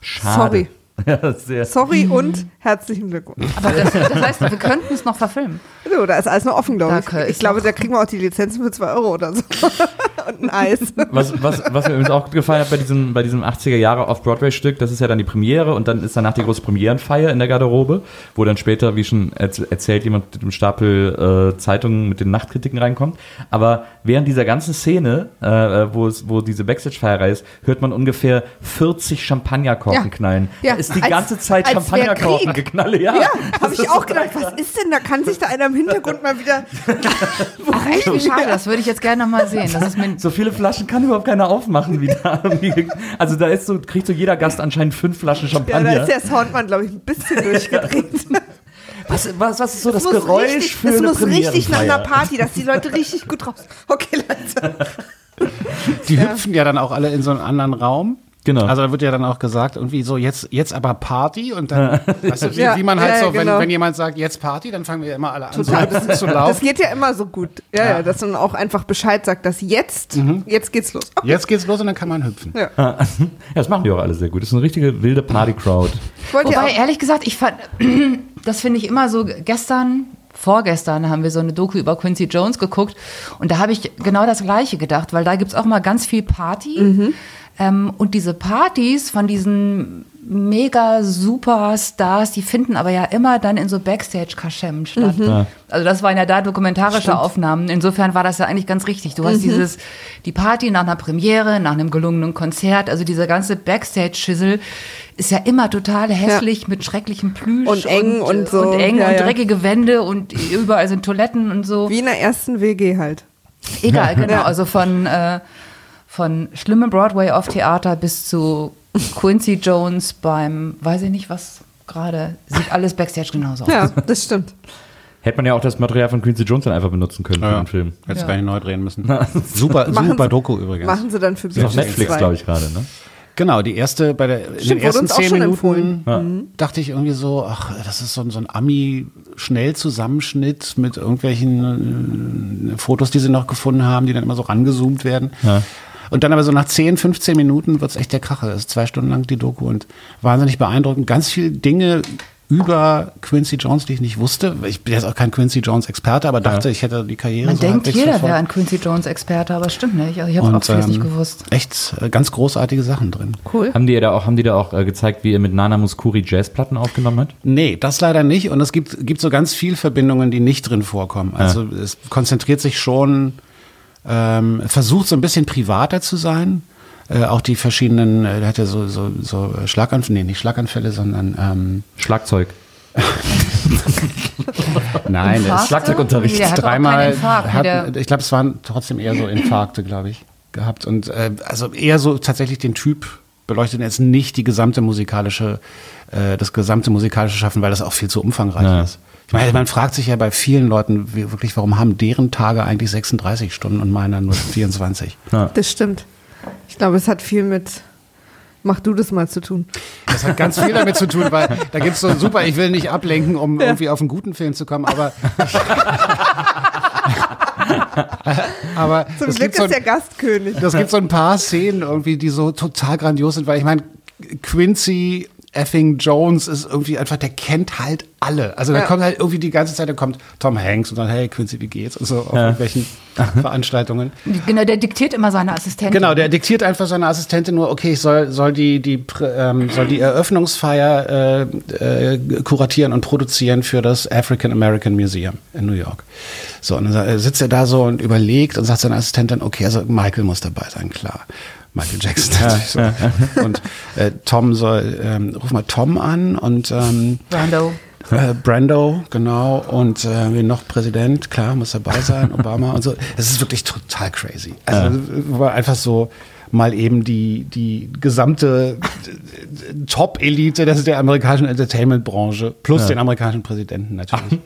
Schade. Sorry. Ja, sehr. Sorry und herzlichen Glückwunsch. Aber das, das heißt, wir könnten es noch verfilmen. So, da ist alles noch offen, glaube ich. Ich glaube, da kriegen wir auch die Lizenzen für 2 Euro oder so. und ein Eis. Was, was, was mir übrigens auch gefallen hat bei diesem, bei diesem 80er Jahre Off-Broadway-Stück, das ist ja dann die Premiere und dann ist danach die große Premierenfeier in der Garderobe, wo dann später, wie schon erz- erzählt, jemand mit dem Stapel äh, Zeitungen mit den Nachtkritiken reinkommt. Aber während dieser ganzen Szene, äh, wo, es, wo diese Backstage-Feierei ist, hört man ungefähr 40 Champagnerkorken Ja. knallen. Ja. Ist die Als- ganze Zeit als wär Champagnerkorken Krieg. geknalle. Ja, Ja, Das habe ich auch so gedacht, was ist denn da? Kann sich da einer im Hintergrund mal wieder. Ach, echt, wie schade. Das würde ich jetzt gerne noch mal sehen. Das So viele Flaschen kann überhaupt keiner aufmachen wieder. Also da ist so, kriegt so jeder Gast anscheinend fünf Flaschen Ja, Champagner. da ist der Soundmann, glaube ich, ein bisschen durchgedreht. was, was, was ist so das muss Geräusch richtig, für das eine muss richtig nach einer? Party, dass die Leute richtig gut raus. Okay, Leute. Die hüpfen ja dann auch alle in so einen anderen Raum. Genau. Also da wird ja dann auch gesagt, irgendwie so, jetzt, jetzt aber Party und dann, weißt du, wie, Ja, wie man halt ja, so, wenn, genau. wenn jemand sagt, jetzt Party, dann fangen wir immer alle an, Total. so ein bisschen zu Das laufen. geht ja immer so gut. Ja, ja, dass man auch einfach Bescheid sagt, dass jetzt, jetzt geht's los. Okay. Jetzt geht's los und dann kann man hüpfen. Ja. Ja, das machen die auch alle sehr gut. Das ist eine richtige wilde Party-Crowd. Wobei, ehrlich gesagt, ich fand, das finde ich immer so, gestern, vorgestern haben wir so eine Doku über Quincy Jones geguckt und da habe ich genau das Gleiche gedacht, weil da gibt es auch mal ganz viel Party. Ähm, und diese Partys von diesen mega Superstars, die finden aber ja immer dann in so Backstage-Kaschemmen statt. Ja. Also das waren ja da dokumentarische Aufnahmen. Insofern war das ja eigentlich ganz richtig. Du hast dieses, die Party nach einer Premiere, nach einem gelungenen Konzert, also dieser ganze Backstage-Schissel ist ja immer total hässlich mit schrecklichem Plüsch. Und eng und so. Und eng Ja, und ja. dreckige Wände und überall sind Toiletten und so. wie in der ersten WG halt. Egal, genau. Ja. Also von, äh, von schlimmem Broadway auf Theater bis zu Quincy Jones beim, weiß ich nicht was gerade, sieht alles Backstage genauso aus. Ja, das stimmt. Hätte man ja auch das Material von Quincy Jones dann einfach benutzen können für Ja. den Film. Hättest Ja. gar nicht neu drehen müssen. super, super Doku übrigens. Machen sie dann für Das ist auf Netflix, 2. glaube ich, gerade, ne? Genau, die erste, bei der, in Stimmt, den wurde ersten zehn Minuten empfohlen. dachte ich irgendwie so, ach, das ist so, ein- so ein Ami-Schnellzusammenschnitt mit irgendwelchen äh, Fotos, die sie noch gefunden haben, die dann immer so rangezoomt werden. Ja. Und dann aber so nach 10, 15 Minuten wird's echt der Kracher. Das ist zwei Stunden lang die Doku und wahnsinnig beeindruckend. Ganz viele Dinge über Quincy Jones, die ich nicht wusste. Ich bin jetzt auch kein Quincy Jones-Experte, aber dachte, ich hätte die Karriere Man so denkt, jeder wäre ein Quincy Jones Experte, aber stimmt nicht. Also ich habe auch Und vieles nicht ähm, gewusst. echt äh, ganz großartige Sachen drin. Cool. Haben die da auch, haben die da auch äh, gezeigt, wie ihr mit Nana Muscuri Jazzplatten aufgenommen habt? Nee, das leider nicht. Und es gibt, gibt so ganz viel Verbindungen, die nicht drin vorkommen. Also es konzentriert sich schon, ähm, versucht so ein bisschen privater zu sein. Äh, auch die verschiedenen, äh, der hat ja so, so, so Schlaganfälle, nee, nicht Schlaganfälle, sondern ähm, Schlagzeug. nein, Infarkte? Schlagzeugunterricht. Der dreimal, Infarkt. hat, ich glaube, es waren trotzdem eher so Infarkte, glaube ich, gehabt. Und äh, also eher so tatsächlich den Typ beleuchtet jetzt nicht die gesamte musikalische, äh, das gesamte musikalische Schaffen, weil das auch viel zu umfangreich Ja. ist. Ich meine, man fragt sich ja bei vielen Leuten wie, wirklich, warum haben deren Tage eigentlich 36 Stunden und meiner nur 24? Das stimmt. Ich glaube, es hat viel mit Mach du das mal zu tun. Das hat ganz viel damit zu tun, weil da gibt es so super, ich will nicht ablenken, um irgendwie auf einen guten Film zu kommen, aber. aber Zum Glück gibt so ist der Gastkönig. Das gibt so ein paar Szenen irgendwie, die so total grandios sind, weil ich meine, Quincy effing Jones ist irgendwie einfach, der kennt halt alle. Also da Ja. kommt halt irgendwie die ganze Zeit, da kommt Tom Hanks und sagt, hey Quincy, wie geht's? Und so auf irgendwelchen Veranstaltungen. genau, der diktiert immer seine Assistentin. Genau, der diktiert einfach seiner Assistentin nur, okay, ich soll, soll, die, die, ähm, soll die Eröffnungsfeier äh, äh, kuratieren und produzieren für das African American Museum in New York. So, und dann sa- sitzt er da so und überlegt und sagt seiner Assistentin, okay, also Michael muss dabei sein, klar. Michael Jackson natürlich so. Und äh, Tom soll, ähm, ruf mal Tom an und ähm, Brando. äh, Brando, genau, und äh, wen noch Präsident, klar, muss dabei sein, Obama und so. Es ist wirklich total crazy. Also war einfach so mal eben die, die gesamte äh, Top-Elite des- der amerikanischen Entertainment-Branche plus den amerikanischen Präsidenten natürlich.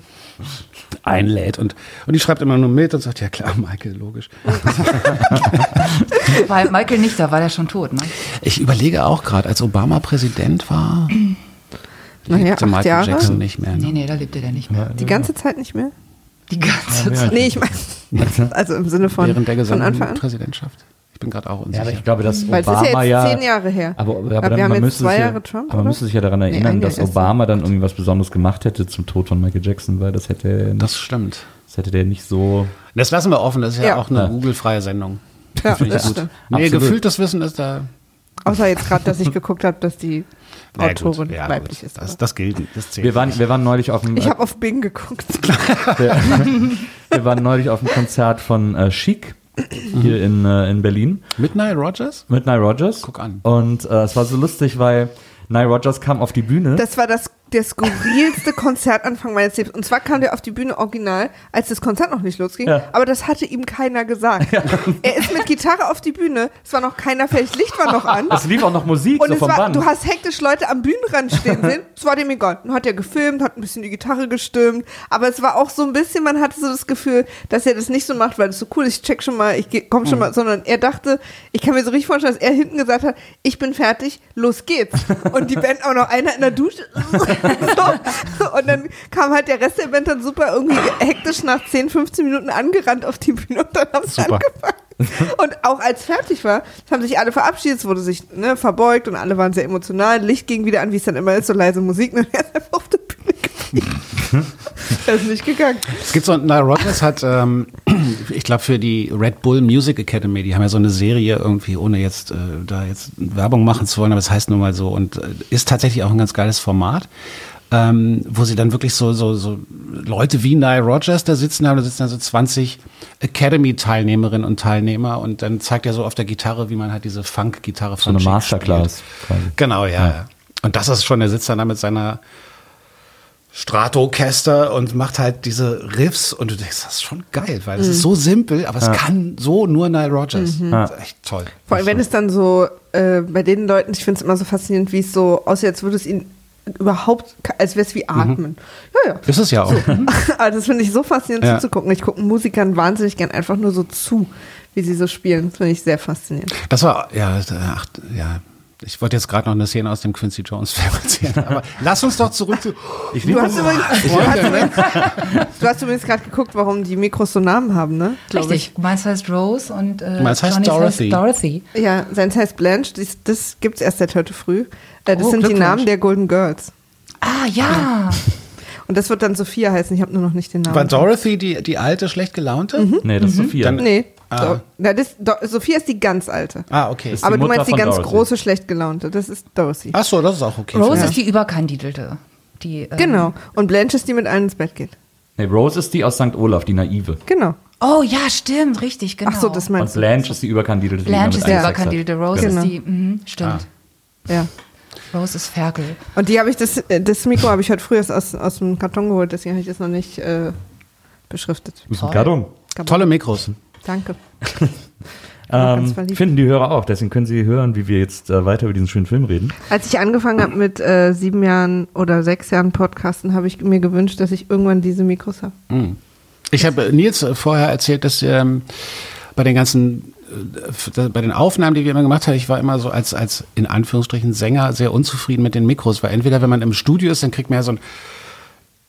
Einlädt und, und die schreibt immer nur mit und sagt, ja klar, Michael, logisch. Weil Michael nicht da war, der schon tot, ne? Ich überlege auch gerade, als Obama Präsident war, Naja, lebte Michael Jahre. Jackson nicht mehr. Nee, Ne? nee, da lebte der nicht mehr. Die ganze Zeit nicht mehr? Die ganze Zeit. Nee, ich meine, also im Sinne von, Während der von gesamten Anfang an. Präsidentschaft. Ich bin gerade auch Ja, unsicher. aber ich glaube, dass Weil es ist ja Obama jetzt ja. zehn Jahre her. Aber, aber, Aber dann, wir haben man jetzt müsste zwei sich Jahre ja, Trump, aber man müsste sich ja daran Nee, erinnern, Jahr dass. Obama dann irgendwie was Besonderes gemacht hätte zum Tod von Michael Jackson, weil das hätte nicht, das stimmt. das hätte der nicht so. Das lassen wir offen, das ist ja, Ja. auch eine Ja. Google-freie Sendung. Ja, das gut. stimmt. Nee, Absolut. gefühltes Wissen ist da. Außer jetzt gerade, dass ich geguckt habe, dass die Na gut, Autorin ja, weiblich gut. ist. Das, das gilt nicht. Das zählt Wir waren, nicht. wir waren neulich auf dem, Ich habe auf Bing geguckt. wir waren neulich auf dem Konzert von äh, Chic hier in, äh, in Berlin Midnight Rogers? mit Nile Rogers. Guck an. Und äh, es war so lustig, weil Nile Rogers kam auf die Bühne. Das war das, der skurrilste Konzertanfang meines Lebens. Und zwar kam der auf die Bühne original, als das Konzert noch nicht losging. Ja. Aber das hatte ihm keiner gesagt. Er ist mit Gitarre auf die Bühne. Es war noch keiner fertig. Licht war noch an. es lief auch noch Musik Und so es vom war, Band. du hast hektisch Leute am Bühnenrand stehen sehen. Es war dem egal. Dann hat er gefilmt, hat ein bisschen die Gitarre gestimmt. Aber es war auch so ein bisschen, man hatte so das Gefühl, dass er das nicht so macht, weil das so cool ist. Ich check schon mal, ich komm Mhm. schon mal. Sondern er dachte, ich kann mir so richtig vorstellen, dass er hinten gesagt hat, ich bin fertig, los geht's. Und die Band auch noch einer in der Dusche. so. Und dann kam halt der Rest der Band dann super irgendwie hektisch nach 10, 15 Minuten angerannt auf die Bühne und dann haben sie angefangen. Und auch als fertig war, haben sich alle verabschiedet, es wurde sich ne, verbeugt und alle waren sehr emotional. Licht ging wieder an, wie es dann immer ist, so leise Musik. Und er ist einfach auf der Bühne geblieben. er ist nicht gegangen. Es gibt so, Nile Rodgers hat, ähm, ich glaube für die Red Bull Music Academy, die haben ja so eine Serie irgendwie, ohne jetzt äh, da jetzt Werbung machen zu wollen, aber es heißt nun mal so und äh, ist tatsächlich auch ein ganz geiles Format. Ähm, wo sie dann wirklich so, so, so Leute wie Nile Rodgers da sitzen haben, da sitzen da so 20 Academy-Teilnehmerinnen und Teilnehmer und dann zeigt er so auf der Gitarre, wie man halt diese Funk-Gitarre so von eine Chic Masterclass. Genau, ja. ja. Und das ist schon, der sitzt dann da mit seiner Stratocaster und macht halt diese Riffs und du denkst, das ist schon geil, weil es ist so simpel, aber es kann so nur Nile Rogers. Das ist echt toll. Vor allem, wenn es dann so, äh, bei den Leuten, ich finde es immer so faszinierend, wie es so aussieht, als würde es ihnen überhaupt, als wäre es wie Atmen. Ja, ja. Ist es ja auch. Also das finde ich so faszinierend Ja. zuzugucken. Ich gucke Musikern wahnsinnig gern einfach nur so zu, wie sie so spielen. Das finde ich sehr faszinierend. Das war, ja, ach, ja. Ich wollte jetzt gerade noch eine Szene aus dem Quincy Jones Film erzählen, aber lass uns doch zurück zu. Ich Du hast übrigens, du hast übrigens, du hast übrigens gerade geguckt, warum die Mikros so Namen haben, ne? Richtig. Meins heißt Rose und äh, Meins heißt Dorothy. Dorothy. Ich. Ja, seins heißt Blanche. Das, das gibt es erst seit heute früh. Äh, das Oh, sind die. Namen der Golden Girls. Ah, ja. Und das wird dann Sophia heißen. Ich habe nur noch nicht den Namen. War Dorothy die, die alte, schlecht gelaunte? Nee, das ist Sophia. Dann- Nee. Ah. Na, das, Sophia ist die ganz alte. Ah, okay. Ist- Aber du Mutter meinst die ganz Dorothy. große, schlecht gelaunte. Das ist Dorothy. Ach so, das ist auch okay. Rose Ja. ist die überkandidelte. Die, ähm, Genau. Und Blanche ist die mit allen ins Bett geht. Nee, Rose ist die aus St. Olaf, die naive. Genau. Oh ja, stimmt, richtig, genau. Ach so, das Und meinst du. Blanche ist die überkandidelte. Blanche ist die überkandidelte, Rose Genau. ist die, mhm, stimmt. Ja. Rose ist Ferkel. Und die habe ich, das, äh, das Mikro habe ich heute früh aus, aus dem Karton geholt, deswegen habe ich das noch nicht äh, beschriftet. Aus dem Karton. Tolle Mikros. Danke. Ähm, finden die Hörer auch, deswegen können sie hören, wie wir jetzt äh, weiter über diesen schönen Film reden. Als ich angefangen habe mit äh, sieben Jahren oder sechs Jahren Podcasten, habe ich mir gewünscht, dass ich irgendwann diese Mikros habe. Ich habe Nils äh, vorher erzählt, dass ähm, bei den ganzen, äh, bei den Aufnahmen, die wir immer gemacht haben, ich war immer so als, als in Anführungsstrichen Sänger sehr unzufrieden mit den Mikros, weil entweder wenn man im Studio ist, dann kriegt man ja so ein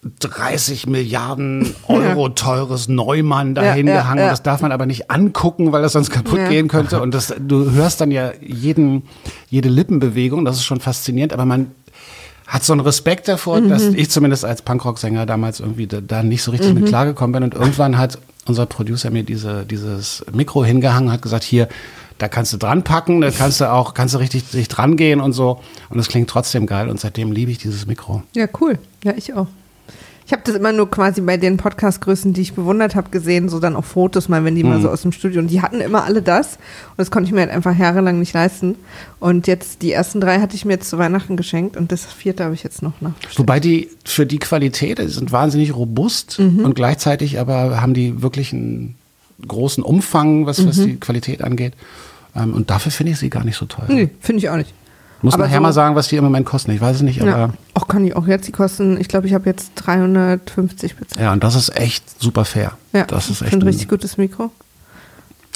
30 Milliarden Euro teures Neumann dahin Ja, ja, ja. Das darf man aber nicht angucken, weil das sonst kaputt Ja. gehen könnte. Und das, du hörst dann ja jeden, jede Lippenbewegung, das ist schon faszinierend, aber man hat so einen Respekt davor, dass ich zumindest als Punkrock-Sänger damals irgendwie da, da nicht so richtig mit klargekommen bin. Und irgendwann hat unser Producer mir diese, dieses Mikro hingehangen, hat gesagt, hier, da kannst du dran packen, da kannst du auch, kannst du richtig sich dran gehen und so. Und es klingt trotzdem geil. Und seitdem liebe ich dieses Mikro. Ja, cool. Ja, ich auch. Ich habe das immer nur quasi bei den Podcast-Größen, die ich bewundert habe, gesehen, so dann auf Fotos mal, wenn die mal so aus dem Studio. Und die hatten immer alle das. Und das konnte ich mir halt einfach jahrelang nicht leisten. Und jetzt, die ersten drei hatte ich mir jetzt zu Weihnachten geschenkt und das vierte habe ich jetzt noch nach. Wobei die für die Qualität, die sind wahnsinnig robust und gleichzeitig aber haben die wirklich einen großen Umfang, was, was die Qualität angeht. Ähm, und dafür finde ich sie gar nicht so teuer. Nee, finde ich auch nicht. Muss Aber nachher so- mal sagen, was die im Moment kosten. Ich weiß es nicht, aber Ja. ja. Auch kann ich auch jetzt. Die kosten, ich glaube, ich habe jetzt 350 bezahlt. und das ist echt super fair. Ja, das ist echt ein ein- richtig gutes Mikro.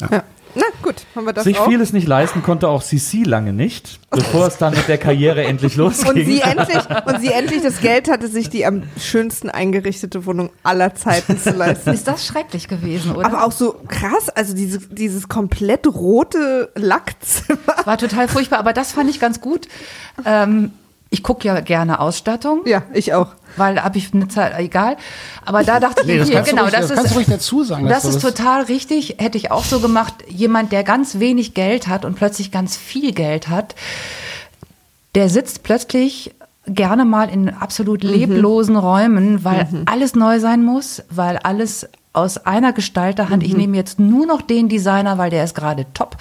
Ja. Ja. Na gut, haben wir das Sich auch. vieles nicht leisten konnte auch CC lange nicht, bevor es dann mit der Karriere endlich losging. Und sie, endlich, und sie endlich das Geld hatte, sich die am schönsten eingerichtete Wohnung aller Zeiten zu leisten. Ist das schrecklich gewesen, oder? Aber auch so krass, also diese, dieses komplett rote Lackzimmer. war total furchtbar, aber das fand ich ganz gut. Ähm, ich gucke ja gerne Ausstattung, Ja, ich auch. weil da habe ich eine Zeit, egal. Aber da dachte Nee, ich, das hier, genau, ruhig- das, das ist, kannst du ruhig dazu sagen, Das du ist das- total richtig, hätte ich auch so gemacht. Jemand, der ganz wenig Geld hat und plötzlich ganz viel Geld hat, der sitzt plötzlich gerne mal in absolut leblosen Räumen, weil alles neu sein muss, weil alles aus einer Gestalterhand, ich nehme jetzt nur noch den Designer, weil der ist gerade top.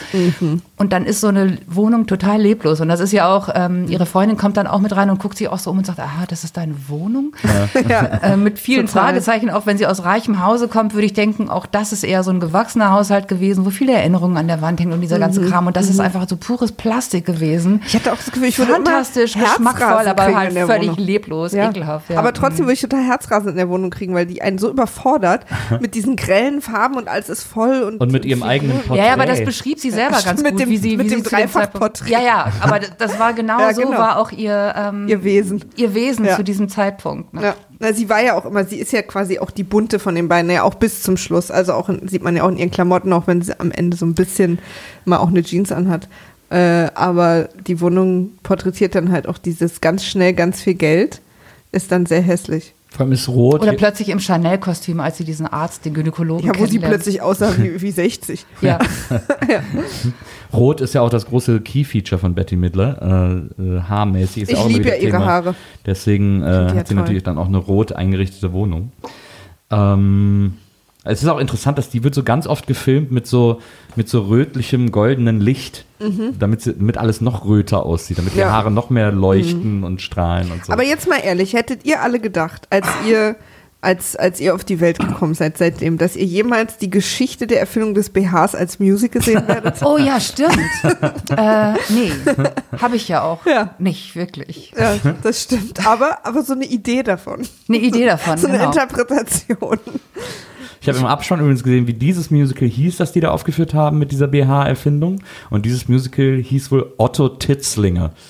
Und dann ist so eine Wohnung total leblos. Und das ist ja auch, ähm, ihre Freundin kommt dann auch mit rein und guckt sie auch so um und sagt, aha, das ist deine Wohnung? äh, mit vielen Total. Fragezeichen. Auch wenn sie aus reichem Hause kommt, würde ich denken, auch das ist eher so ein gewachsener Haushalt gewesen, wo viele Erinnerungen an der Wand hängen und dieser ganze Kram. Und das ist einfach so pures Plastik gewesen. Ich hatte auch das Gefühl, ich würde Fantastisch, immer geschmackvoll, Herzrasen aber kriegen halt in der völlig Wohnung. leblos, Ja. ekelhaft. Ja. Aber trotzdem würde ich total Herzrasen in der Wohnung kriegen, weil die einen so überfordert mit diesen grellen Farben und alles ist voll und, Und mit ihrem eigenen Porträt. Ja, ja, aber das beschrieb sie selber ganz Mit gut, dem- wie sie mit wie dem Dreifachporträt. Ja, ja, aber das war genau Ja, so genau. war auch ihr ähm, ihr Wesen. ihr Wesen Ja. zu diesem Zeitpunkt. Ne? Ja, na, sie war ja auch immer, sie ist ja quasi auch die bunte von den beiden, ja auch bis zum Schluss. Also auch in, sieht man ja auch in ihren Klamotten, auch wenn sie am Ende so ein bisschen mal auch eine Jeans anhat. Äh, aber die Wohnung porträtiert dann halt auch dieses ganz schnell ganz viel Geld, ist dann sehr hässlich. Vor allem ist rot. Oder plötzlich im Chanel-Kostüm, als sie diesen Arzt, den Gynäkologen Ja, wo sie kennenlernt. plötzlich aussah wie, wie 60. Ja. Rot ist ja auch das große Key-Feature von Betty Midler. Äh, äh, haarmäßig ist Ich auch liebe ja ihre Thema. Haare. Deswegen äh, ja hat sie toll. natürlich dann auch eine rot eingerichtete Wohnung. Ähm, es ist auch interessant, dass die wird so ganz oft gefilmt mit so, mit so rötlichem, goldenen Licht, damit, sie, damit alles noch röter aussieht, damit die Mhm. Ja. Mhm. Haare noch mehr leuchten und strahlen und so. Aber jetzt mal ehrlich, hättet ihr alle gedacht, als ihr, als, als ihr auf die Welt gekommen seid seitdem, dass ihr jemals die Geschichte der Erfindung des BHs als Musical sehen werdet? Oh ja, stimmt. äh, nee, habe ich ja auch Ja. nicht wirklich. Ja, das stimmt. Aber, aber so eine Idee davon. Eine Idee davon. So eine genau. Interpretation. Ich habe im Abspann übrigens gesehen, wie dieses Musical hieß, das die da aufgeführt haben mit dieser BH-Erfindung. Und dieses Musical hieß wohl Otto Titzlinge.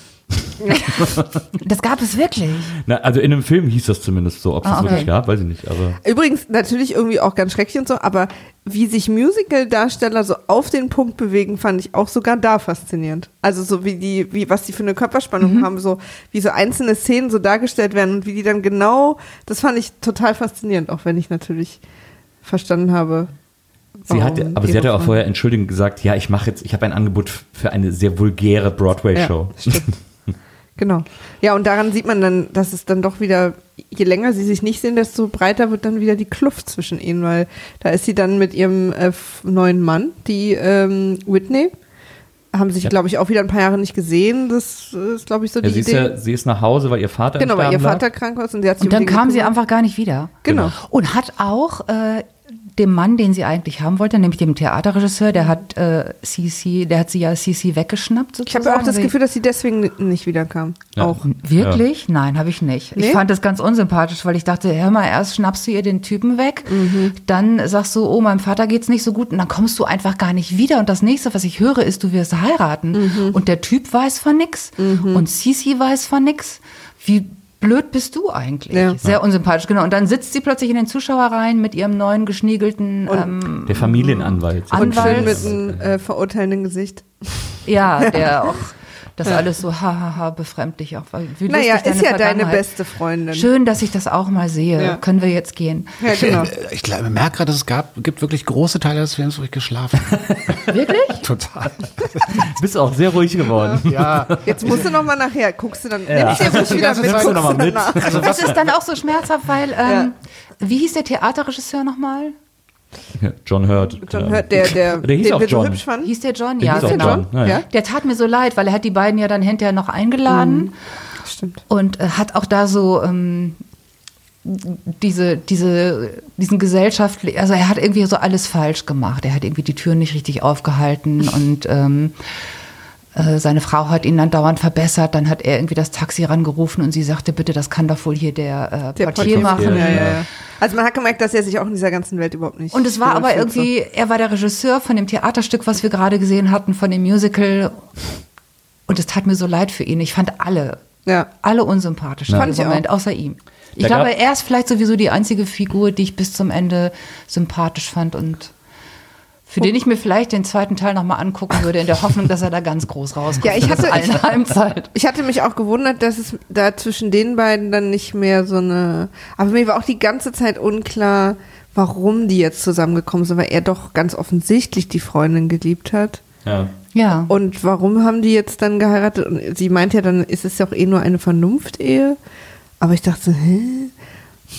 Das gab es wirklich. Na, also in einem Film hieß das zumindest so. Ob es Ah, das okay. wirklich gab, weiß ich nicht. Aber Übrigens natürlich irgendwie auch ganz schrecklich und so, aber wie sich Musical-Darsteller so auf den Punkt bewegen, fand ich auch sogar da faszinierend. Also so wie die, wie was die für eine Körperspannung Mhm. haben, so wie so einzelne Szenen so dargestellt werden und wie die dann genau, das fand ich total faszinierend, auch wenn ich natürlich verstanden habe. sie hat, aber sie hat ja auch vorher entschuldigend gesagt, ja, ich mache jetzt, ich habe ein Angebot für eine sehr vulgäre Broadway-Show. Ja. Genau. Ja, und daran sieht man dann, dass es dann doch wieder, je länger sie sich nicht sehen, desto breiter wird dann wieder die Kluft zwischen ihnen, weil da ist sie dann mit ihrem äh, neuen Mann, die ähm, Whitney, haben sich, Ja. glaube ich, auch wieder ein paar Jahre nicht gesehen. Das ist, glaube ich, so Ja, die sie, ist Idee. ja, sie ist nach Hause, weil ihr Vater im genau, weil ihr Sterben lag. Vater krank war und sie hat sich Und dann kam sie einfach gar nicht wieder. Genau. Und hat auch äh, dem Mann, den sie eigentlich haben wollte, nämlich dem Theaterregisseur, der hat äh, CC, der hat sie ja CC weggeschnappt Ich sozusagen. habe auch das Gefühl, dass sie deswegen ni- nicht wiederkam. Ja. Auch. Wirklich? Nein, habe ich nicht. Nee? Ich fand das ganz unsympathisch, weil ich dachte, hör mal, erst schnappst du ihr den Typen weg, Mhm. dann sagst du, oh, meinem Vater geht's nicht so gut und dann kommst du einfach gar nicht wieder und das nächste, was ich höre, ist, du wirst heiraten Mhm. und der Typ weiß von nix und Sisi weiß von nix. Wie blöd bist du eigentlich? Ja. Sehr unsympathisch, genau. Und dann sitzt sie plötzlich in den Zuschauerreihen mit ihrem neuen geschniegelten ähm, Der Familienanwalt. An- Und schön Anwalt. mit einem äh, verurteilenden Gesicht. ja, der auch das alles so hahaha befremdlich auch. weil Wie Naja, ist ja deine beste Freundin. Schön, dass ich das auch mal sehe. Ja. Können wir jetzt gehen? Ja, genau. Ich glaube, ich merke gerade, es gab, gibt wirklich große Teile des Films, wo ich geschlafen habe. Wirklich? Total. Bist auch sehr ruhig geworden. Ja. Jetzt musst du noch mal nachher, guckst du dann, Ja. nimmst dir ruhig wieder mit, guckst noch mal du mit. danach. Das ist dann auch so schmerzhaft, weil, ähm, wie hieß der Theaterregisseur nochmal? Ja, John Hurt. John. Hurt, der, der, Der hieß den auch wir so John. hübsch fanden. Hieß der John? Der ja, hieß auch genau. John. Ja, ja. Der tat mir so leid, weil er hat die beiden ja dann hinterher noch eingeladen Stimmt. und äh, hat auch da so ähm, diese, diese, diesen gesellschaftlichen, also er hat irgendwie so alles falsch gemacht. Er hat irgendwie die Türen nicht richtig aufgehalten und ähm, äh, seine Frau hat ihn dann dauernd verbessert. Dann hat er irgendwie das Taxi rangerufen und sie sagte, bitte, das kann doch wohl hier der, äh, Der Portier Portier, machen. Ja, ja, ja. Also man hat gemerkt, dass er sich auch in dieser ganzen Welt überhaupt nicht. Und es war aber so. irgendwie, er war der Regisseur von dem Theaterstück, was wir gerade gesehen hatten, von dem Musical. Und es tat mir so leid für ihn. Ich fand alle, Ja. alle unsympathisch Ja. im Fand ich Moment, außer ihm. Ich Da glaube, er ist vielleicht sowieso die einzige Figur, die ich bis zum Ende sympathisch fand und für den ich mir vielleicht den zweiten Teil nochmal angucken würde, in der Hoffnung, dass er da ganz groß rauskommt. Ja, ich hatte- ich-. Ich hatte mich auch gewundert, dass es da zwischen den beiden dann nicht mehr so eine. Aber mir war auch die ganze Zeit unklar, warum die jetzt zusammengekommen sind, weil er doch ganz offensichtlich die Freundin geliebt hat. Ja. Ja. Und warum haben die jetzt dann geheiratet? Und sie meint ja dann, ist es ja auch eh nur eine Vernunftehe. Aber ich dachte so, hä?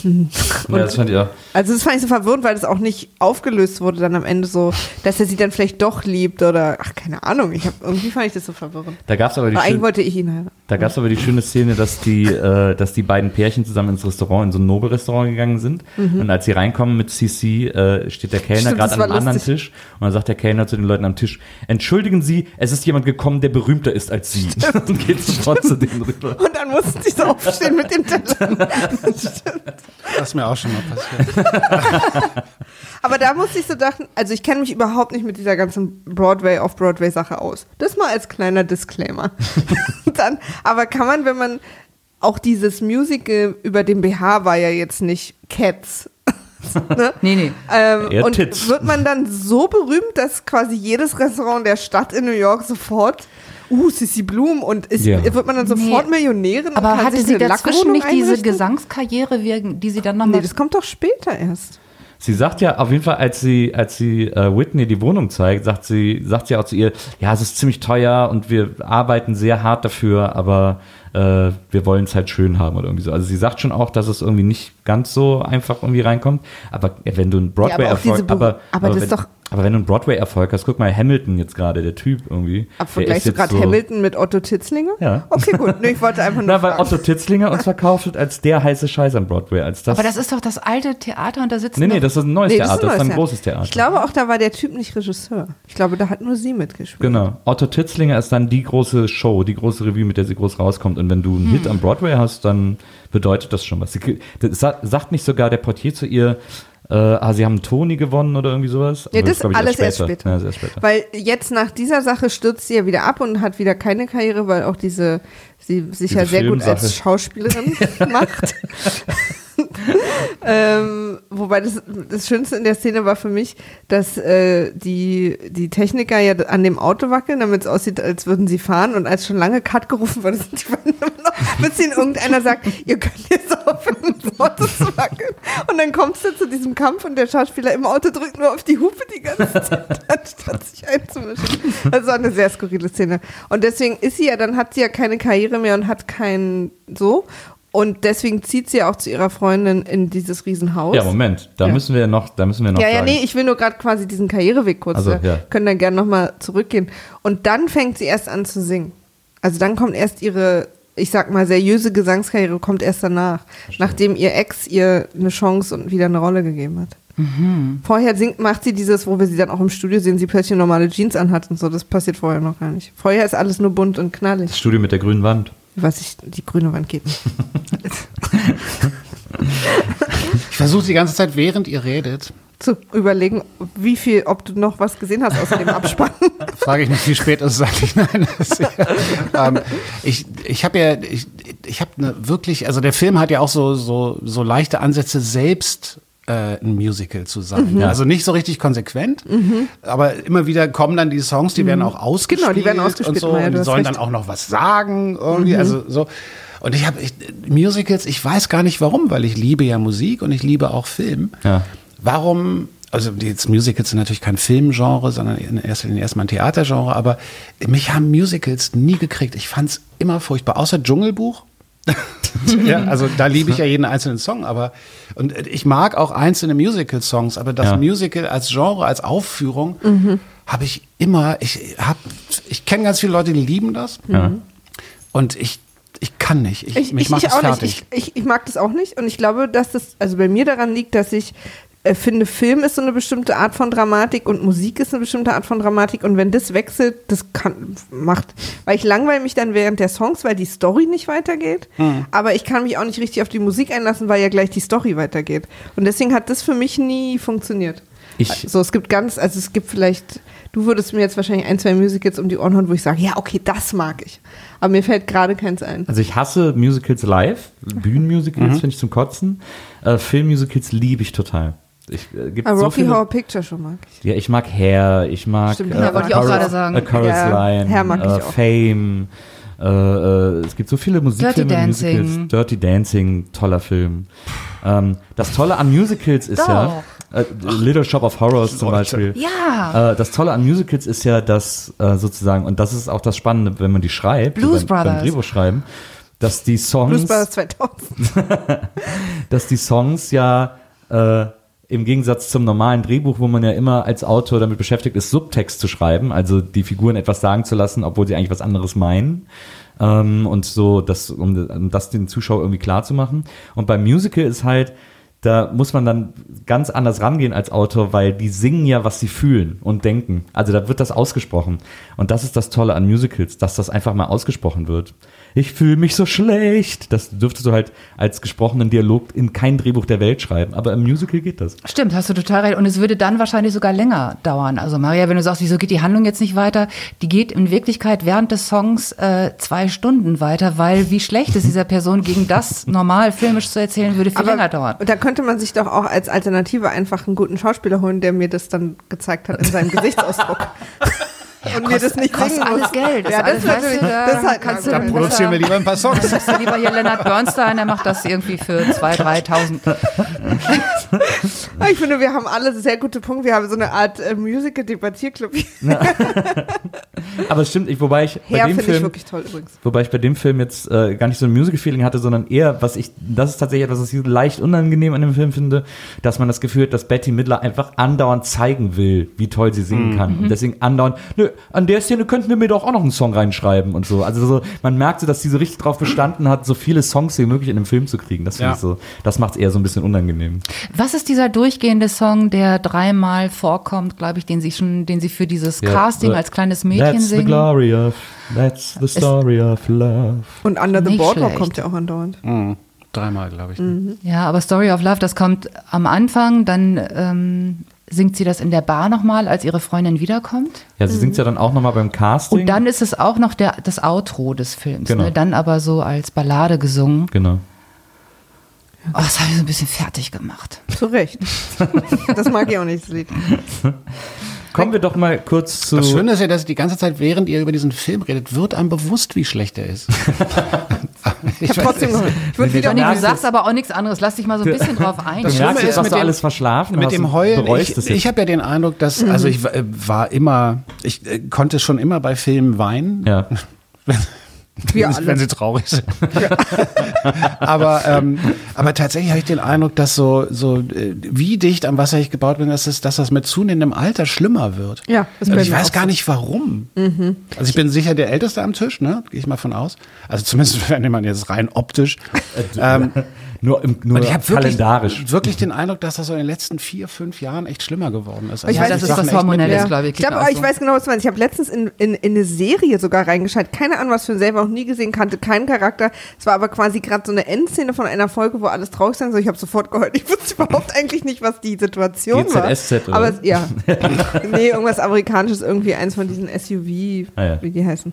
Hm. ja, das fand ich auch. Also das fand ich so verwirrend, weil das auch nicht aufgelöst wurde dann am Ende so, dass er sie dann vielleicht doch liebt oder ach keine Ahnung. Ich hab, irgendwie fand ich das so verwirrend. Da gab es aber die Aber schön, wollte ich ihn heiraten. da gab's aber die schöne Szene, dass die, äh, dass die beiden Pärchen zusammen ins Restaurant, in so ein Nobelrestaurant gegangen sind. Und als sie reinkommen mit CC, äh, steht der Kellner Mhm. Stimmt, gerade an einem anderen lustig. Tisch. Und dann sagt der Kellner zu den Leuten am Tisch, entschuldigen Sie, es ist jemand gekommen, der berühmter ist als Sie. Und geht sofort zu denen rüber. Und dann mussten sie so aufstehen mit dem Teller. Das ist mir auch schon mal passiert. Aber da musste ich so dachten, also ich kenne mich überhaupt nicht mit dieser ganzen Broadway auf Broadway Sache aus. Das mal als kleiner Disclaimer. dann, aber kann man, wenn man auch dieses Musical über den BH war ja jetzt nicht Cats. ne? Nee, nee. Ähm, Eher und Tits. wird man dann so berühmt, dass quasi jedes Restaurant der Stadt in New York sofort, uh, Sissy Bloom und ist, Ja. wird man dann sofort Nee. Millionärin? Aber hatte sie dazwischen nicht diese einrichten? Gesangskarriere, wie- die sie dann Nee, nochmal... das kommt doch später erst. Sie sagt ja auf jeden Fall, als sie, als sie äh, Whitney die Wohnung zeigt, sagt sie, sagt sie auch zu ihr, ja, es ist ziemlich teuer und wir arbeiten sehr hart dafür, aber äh, wir wollen es halt schön haben oder irgendwie so. Also sie sagt schon auch, dass es irgendwie nicht ganz so einfach irgendwie reinkommt. Aber ja, wenn du einen aber auch Broadway-Erfolg, Beru- aber, aber das wenn, ist doch- aber wenn du einen Broadway-Erfolg hast, guck mal Hamilton jetzt gerade, der Typ irgendwie. Aber vergleichst ist du gerade so- Hamilton mit Otto Titzlinger? Ja. Okay, gut. Nee, ich wollte einfach nur Na, weil. Otto Titzlinger uns verkauft wird als der heiße Scheiß am Broadway, als das. aber das ist doch das alte Theater und da sitzen nee, nee, das ist ein neues Nee, das Theater, das ist ein neues großes Theater. Ich glaube auch, da war der Typ nicht Regisseur. Ich glaube, da hat nur sie mitgespielt. Genau. Otto Titzlinger ist dann die große Show, die große Revue, mit der sie groß rauskommt. Und wenn du einen Hm. Hit am Broadway hast, dann bedeutet das schon was. Sie, das sa- sagt nicht sogar der Portier zu ihr, äh, ah, sie haben einen Tony gewonnen oder irgendwie sowas? Ja, das glaub ich, alles erst später. Ja, das erst später. Weil jetzt nach dieser Sache stürzt sie ja wieder ab und hat wieder keine Karriere, weil auch diese sie sich Diese ja sehr gut als Schauspielerin macht. ähm, wobei das, das Schönste in der Szene war für mich, dass äh, die, die Techniker ja an dem Auto wackeln, damit es aussieht, als würden sie fahren. Und als schon lange Cut gerufen wurde, sind die immer noch, bis ihnen irgendeiner sagt, ihr könnt jetzt aufhören, das Auto zu wackeln. Und dann kommst du zu diesem Kampf und der Schauspieler im Auto drückt nur auf die Hupe die ganze Zeit, anstatt sich einzumischen. Das war eine sehr skurrile Szene. Und deswegen ist sie ja, dann hat sie ja keine Karriere mehr und hat kein so. Und deswegen zieht sie auch zu ihrer Freundin in dieses Riesenhaus. Ja, Moment, da Ja. müssen wir noch, da müssen wir noch Ja, ja, sagen. nee, ich will nur gerade quasi diesen Karriereweg kurz. Also, äh, ja. Können dann gerne nochmal zurückgehen. Und dann fängt sie erst an zu singen. Also dann kommt erst ihre, ich sag mal, seriöse Gesangskarriere kommt erst danach. Nachdem ihr Ex ihr eine Chance und wieder eine Rolle gegeben hat. Mhm. Vorher singt, macht sie dieses, wo wir sie dann auch im Studio sehen, sie plötzlich normale Jeans anhat und so. Das passiert vorher noch gar nicht. Vorher ist alles nur bunt und knallig. Das Studio mit der grünen Wand. Was ich, die grüne Wand geht. Ich versuche die ganze Zeit, während ihr redet, Zu überlegen, wie viel, ob du noch was gesehen hast außer dem Abspann. frage ich mich, wie spät ist es eigentlich? Nein, das, ähm, ich ich habe ja, ich, ich habe ne, wirklich, also der Film hat ja auch so, so, so leichte Ansätze, selbst äh, ein Musical zu sein. Ja, also nicht so richtig konsequent, aber immer wieder kommen dann die Songs, die werden auch ausgespielt. Genau, die werden ausgespielt, Und, so, Maja, und die sollen recht. dann auch noch was sagen, irgendwie, also so. Und ich habe ich, Musicals, ich weiß gar nicht warum, weil ich liebe ja Musik und ich liebe auch Film. Ja. Warum, also die jetzt Musicals sind natürlich kein Filmgenre, sondern in erster Linie erstmal ein Theatergenre, aber mich haben Musicals nie gekriegt. Ich fand es immer furchtbar, außer Dschungelbuch. ja, also da liebe ich ja jeden einzelnen Song, aber und ich mag auch einzelne Musical-Songs, aber das Ja. Musical als Genre, als Aufführung habe ich immer, ich habe, ich kenne ganz viele Leute, die lieben das Ja. und ich, ich kann nicht, ich, Ich, mich ich, ich es auch fertig. nicht. Ich, ich, ich mag das auch nicht. Und ich glaube, dass das also bei mir daran liegt, dass ich äh, finde, Film ist so eine bestimmte Art von Dramatik und Musik ist eine bestimmte Art von Dramatik. Und wenn das wechselt, das kann, macht, weil ich langweile mich dann während der Songs, weil die Story nicht weitergeht. Hm. Aber ich kann mich auch nicht richtig auf die Musik einlassen, weil ja gleich die Story weitergeht. Und deswegen hat das für mich nie funktioniert. Ich- so, es gibt ganz, also es gibt vielleicht, du würdest mir jetzt wahrscheinlich ein, zwei Musicals um die Ohren hauen, wo ich sage, ja, okay, das mag ich. Aber mir fällt gerade keins ein. Also ich hasse Musicals live, Bühnenmusicals finde ich zum Kotzen. Äh, Filmmusicals liebe ich total. Ich, äh, gibt Ah, so Rocky Horror Picture schon mag ich. Ja, ich mag Hair, ich mag Stimmt, äh, Hair A wollte ich auch gerade sagen. A Chorus Ja, Line, Hair mag ich äh, auch. Fame. Äh, äh, es gibt so viele Musikfilme, Dirty Musicals. Dancing. Dirty Dancing, toller Film. Ähm, das Tolle an Musicals ist ja äh, Little Shop of Horrors zum. Beispiel. Ja. Äh, das Tolle an Musicals ist ja, dass äh, sozusagen, und das ist auch das Spannende, wenn man die schreibt, Blues so beim, beim. Drehbuch schreiben, dass die Songs Blues Brothers 2000. dass die Songs ja äh, im Gegensatz zum normalen Drehbuch, wo man ja immer als Autor damit beschäftigt ist, Subtext zu schreiben, also die Figuren etwas sagen zu lassen, obwohl sie eigentlich was anderes meinen. Ähm, und so, das, um, um das den Zuschauer irgendwie klar zu machen. Und beim Musical ist halt, da muss man dann ganz anders rangehen als Autor, weil die singen ja, was sie fühlen und denken. Also da wird das ausgesprochen. Und das ist das Tolle an Musicals, dass das einfach mal ausgesprochen wird. Ich fühle mich so schlecht. Das dürftest du halt als gesprochenen Dialog in kein Drehbuch der Welt schreiben. Aber im Musical geht das. Stimmt, hast du total recht. Und es würde dann wahrscheinlich sogar länger dauern. Also Maria, wenn du sagst, wieso geht die Handlung jetzt nicht weiter, die geht in Wirklichkeit während des Songs äh, zwei Stunden weiter, weil wie schlecht es dieser Person gegen das normal filmisch zu erzählen würde, viel länger dauern. da könnte man sich doch auch als Alternative einfach einen guten Schauspieler holen, der mir das dann gezeigt hat in seinem Gesichtsausdruck. und mir das nicht kostet alles Geld. Ja, das ist da das ist halt kannst du Da Ja, produzieren wir lieber ein paar Songs. Sagst du lieber hier Leonard Bernstein, der macht das irgendwie für 2.000, 3.000. Ich finde, wir haben alle sehr gute Punkte. Wir haben so eine Art äh, Musical-Debattierclub. Aber es stimmt, ich, wobei ich bei Her dem finde ich Film, wirklich toll übrigens. wobei ich bei dem Film jetzt äh, gar nicht so ein Musical-Feeling hatte, sondern eher, was ich, das ist tatsächlich etwas, was ich leicht unangenehm an dem Film finde, dass man das Gefühl hat, dass Betty Midler einfach andauernd zeigen will, wie toll sie singen kann. Und deswegen andauernd, nö, an der Szene könnten wir mir doch auch noch einen Song reinschreiben und so. Also so, man merkt so, dass sie so richtig drauf bestanden hat, so viele Songs wie möglich in dem Film zu kriegen. Das finde Ja. ich so, das macht es eher so ein bisschen unangenehm. Was ist dieser durchgehende Song, der dreimal vorkommt, glaube ich, den sie schon, den sie für dieses Casting the- als kleines Mädchen That's the singen? glory of, that's the story of love. Und Under the Boardwalk schlecht. kommt ja auch andauernd. Dreimal, glaube ich. Mhm. Ja, aber Story of Love, das kommt am Anfang, dann ähm, singt sie das in der Bar nochmal, als ihre Freundin wiederkommt. Ja, sie singt ja dann auch nochmal beim Casting. Und dann ist es auch noch der, das Outro des Films. Genau. Ne? Dann aber so als Ballade gesungen. Genau. Oh, das habe ich so ein bisschen fertig gemacht. Zu Recht. Das mag ich auch nicht, das Lied. Kommen wir doch mal kurz zu. Das Schöne ist ja, dass die ganze Zeit, während ihr über diesen Film redet, wird einem bewusst, wie schlecht er ist. Ich habe trotzdem. Ich würde wieder Johnny, du sagst aber auch nichts anderes. Lass dich mal so ein bisschen drauf ein. du Schlimme ist was mit du dem- alles verschlafen Mit hast dem Heulen, ich, ich habe ja den Eindruck, dass, also ich äh, war immer, ich äh, konnte schon immer bei Filmen weinen, ja. Wir wenn, alle. wenn sie traurig sind. aber, ähm, aber tatsächlich habe ich den Eindruck, dass so, so äh, wie dicht am Wasser ich gebaut bin, dass, es, dass das mit zunehmendem Alter schlimmer wird. Ja, das Und bei ich weiß gar so. nicht warum. Also ich bin sicher der Älteste am Tisch, ne? Gehe ich mal von aus. Also zumindest wenn man jetzt rein optisch. ähm, Nur, im, nur und ich habe wirklich, kalendarisch. wirklich den Eindruck, dass das so in den letzten vier, fünf Jahren echt schlimmer geworden ist. Also Ich ja, weiß, das ist was Hormonelles, glaube ich. Ich auch ich so. weiß genau, was du meinst. Ich habe letztens in, in, in eine Serie sogar reingeschaltet. Keine Ahnung, was für ein selber noch nie gesehen, kannte keinen Charakter. Es war aber quasi gerade so eine Endszene von einer Folge, wo alles traurig sein soll. Ich habe sofort gehört. Ich wusste überhaupt eigentlich nicht, was die Situation war. GZSZ oder Aber was? es, ja. nee, irgendwas Amerikanisches, irgendwie eins von diesen SUV, Ah, ja. wie die heißen.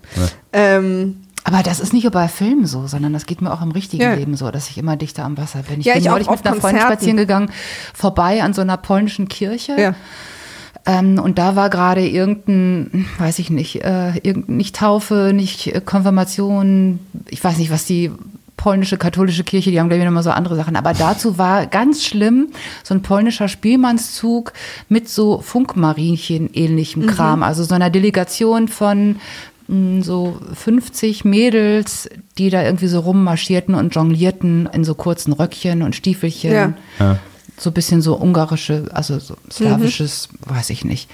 Ähm, Aber das ist nicht nur bei Filmen so, sondern das geht mir auch im richtigen Ja. Leben so, dass ich immer dichter am Wasser bin. Ich Ja, bin ich neulich mit einer Freundin spazieren gegangen, vorbei an so einer polnischen Kirche. ja. Ähm, und da war gerade irgendein, weiß ich nicht, äh, nicht Taufe, nicht äh, Konfirmation, ich weiß nicht, was die polnische katholische Kirche, die haben glaube ich nochmal so andere Sachen. Aber dazu war ganz schlimm so ein polnischer Spielmannszug mit so Funkmarienchen ähnlichem Kram. Also so einer Delegation von so 50 Mädels, die da irgendwie so rummarschierten und jonglierten in so kurzen Röckchen und Stiefelchen. Ja. Ja. So ein bisschen so ungarische, also so slawisches, weiß ich nicht.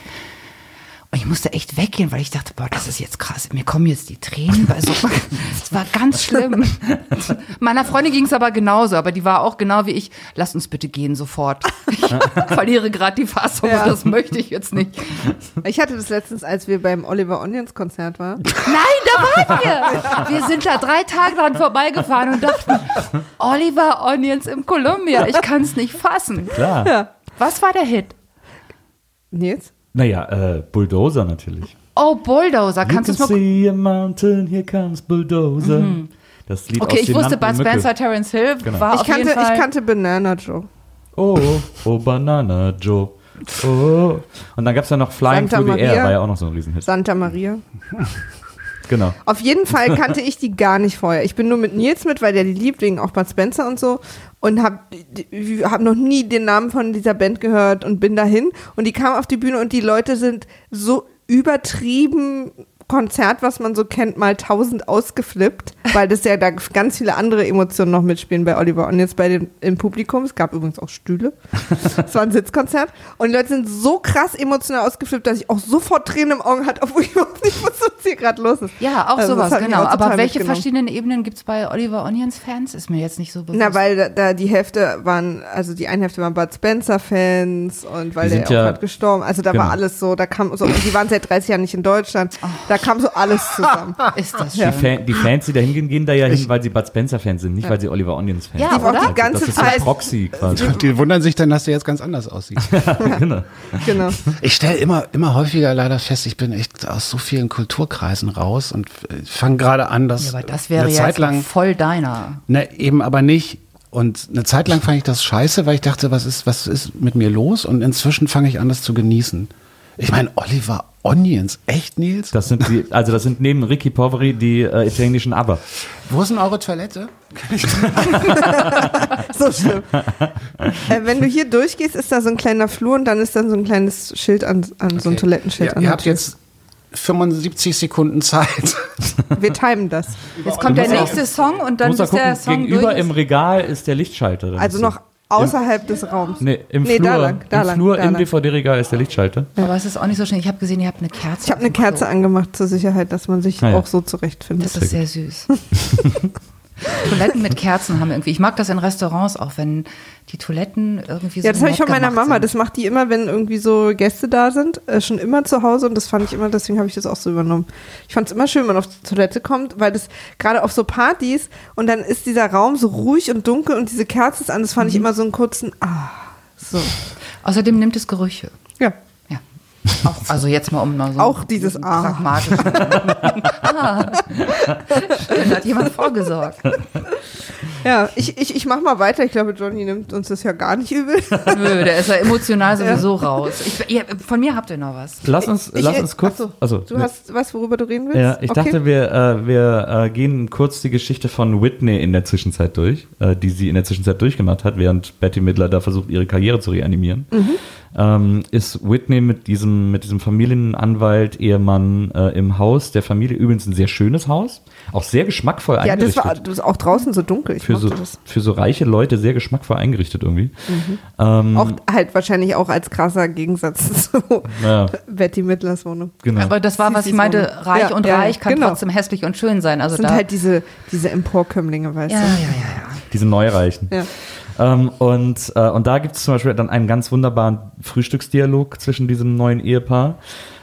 Und ich musste echt weggehen, weil ich dachte, boah, das ist jetzt krass. Mir kommen jetzt die Tränen. So, es war ganz schlimm. Meiner Freundin ging es aber genauso, aber die war auch genau wie ich. Lass uns bitte gehen sofort. Ich verliere gerade die Fassung Ja. und das möchte ich jetzt nicht. Ich hatte das letztens, als wir beim Oliver Onions Konzert waren. Nein, da waren wir. Wir sind da drei Tage dran vorbeigefahren und dachten, Oliver Onions im Columbia. Ich kann es nicht fassen. Klar. Ja. Was war der Hit? Nils? Naja, äh, Bulldozer natürlich. Oh, Bulldozer. Kannst du es can mal see a mountain, here comes Bulldozer. Das Lied Okay, aus ich wusste, Bud. Spencer, Terence Hill Genau. war Ich auf jeden kannte, Fall. ich kannte Banana Joe. Oh, oh, Banana Joe. Oh. Und dann gab es ja noch Flying Santa Through the Air, Maria. war ja auch noch so ein Riesenhit. Santa Maria. Genau. Auf jeden Fall kannte ich die gar nicht vorher. Ich bin nur mit Nils mit, weil der die liebt, wegen auch Bud Spencer und so. Und hab, hab noch nie den Namen von dieser Band gehört und bin dahin. Und die kam auf die Bühne und die Leute sind so übertrieben Konzert, was man so kennt, mal tausend ausgeflippt, weil das ja da ganz viele andere Emotionen noch mitspielen bei Oliver und jetzt bei dem im Publikum. Es gab übrigens auch Stühle. Es war ein Sitzkonzert. Und die Leute sind so krass emotional ausgeflippt, dass ich auch sofort Tränen im Auge hatte, obwohl ich überhaupt nicht wusste, was hier gerade los ist. ja, auch Also, sowas, genau. auch Aber welche verschiedenen Ebenen gibt es bei Oliver Onions Fans? Ist mir jetzt nicht so bewusst. Na, weil da, da die Hälfte waren, also die eine Hälfte waren Bud Spencer-Fans und weil Die der sind auch ja- gerade gestorben. Also da genau. war alles so, da kam so, und die waren seit 30 Jahren nicht in Deutschland. Da kam so alles zusammen. ist das Die, schön. Fan, die Fans, die da hingehen, gehen da ja hin, weil sie Bud Spencer-Fans sind, nicht weil sie Oliver Onions-Fans Ja, sind. Die auch oder? die ganze das ist Zeit. ein Proxy quasi. Die wundern sich dann, dass der jetzt ganz anders aussieht. genau. genau. Ich stelle immer, immer häufiger leider fest, ich bin echt aus so vielen Kulturkreisen raus und fange gerade an, dass Ja, aber das wäre eine ja Zeit jetzt lang, voll deiner. ne, eben aber nicht. Und eine Zeit lang fand ich das scheiße, weil ich dachte, was ist, was ist mit mir los? Und inzwischen fange ich an, das zu genießen. Ich meine, Oliver Onions, echt, Nils? Das sind die, also das sind neben Ricky Poveri die äh, italienischen Aber. Wo ist denn eure Toilette? So schlimm. äh, wenn du hier durchgehst, ist da so ein kleiner Flur und dann ist dann so ein kleines Schild an, an so ein Toilettenschild Ja, an. ihr habt jetzt 75 Sekunden Zeit. Wir timen das. Jetzt kommt der nächste Song und dann musst da bis der gucken, Song gegenüber durch ist. im Regal ist der Lichtschalter. Also ist noch außerhalb des Raums. Nee, im Nee, Flur, da lang, da im, lang, Flur da im. DVD-Regal ist der Lichtschalter. Aber es ist auch nicht so schön. Ich habe gesehen, ihr habt eine Kerze. Ich habe eine Kerze angemacht zur Sicherheit, dass man sich Ah, ja. auch so zurechtfindet. Das ist sehr süß. Toiletten mit Kerzen haben irgendwie. Ich mag das in Restaurants auch, wenn die Toiletten irgendwie so Ja, das habe ich von meiner Mama. sind. Das macht die immer, wenn irgendwie so Gäste da sind, äh, schon immer zu Hause und das fand ich immer, deswegen habe ich das auch so übernommen. Ich fand es immer schön, wenn man auf die Toilette kommt, weil das gerade auf so Partys und dann ist dieser Raum so ruhig und dunkel und diese Kerze ist an, das fand ich Mhm. immer so einen kurzen, ah, so. Außerdem nimmt es Gerüche. Ja. Ja. Auch, also jetzt mal um mal so Auch dieses A. pragmatisch. ah. Schön, hat jemand vorgesorgt. Ja, ich, ich, ich mach mal weiter. Ich glaube, Johnny nimmt uns das ja gar nicht übel. Nö, der ist ja emotional sowieso raus. Ich, ihr, von mir habt ihr noch was. Lass uns, Ich- lass uns kurz. Achso, also, du hast was, worüber du reden willst? Ja, ich Okay. dachte, wir, äh, wir äh, gehen kurz die Geschichte von Whitney in der Zwischenzeit durch, äh, die sie in der Zwischenzeit durchgemacht hat, während Betty Midler da versucht, ihre Karriere zu reanimieren. Mhm. Ähm, ist Whitney mit diesem, mit diesem Familienanwalt, Ehemann äh, im Haus der Familie, übrigens ein sehr schönes Haus, auch sehr geschmackvoll Ja, das eingerichtet. war das ist auch draußen so dunkel. Ich für, so, das. für so reiche Leute sehr geschmackvoll eingerichtet irgendwie. Ähm, Auch halt wahrscheinlich auch als krasser Gegensatz zu ja, Betty Midlers Wohnung. genau. Aber das war, was ich meinte, reich Ja, und ja, reich kann genau. trotzdem hässlich und schön sein. Also Das sind da, halt diese, diese Emporkömmlinge, weißt ja, du? ja, ja, ja. Diese Neureichen. Ja. Ähm, und, äh, und da gibt es zum Beispiel dann einen ganz wunderbaren Frühstücksdialog zwischen diesem neuen Ehepaar,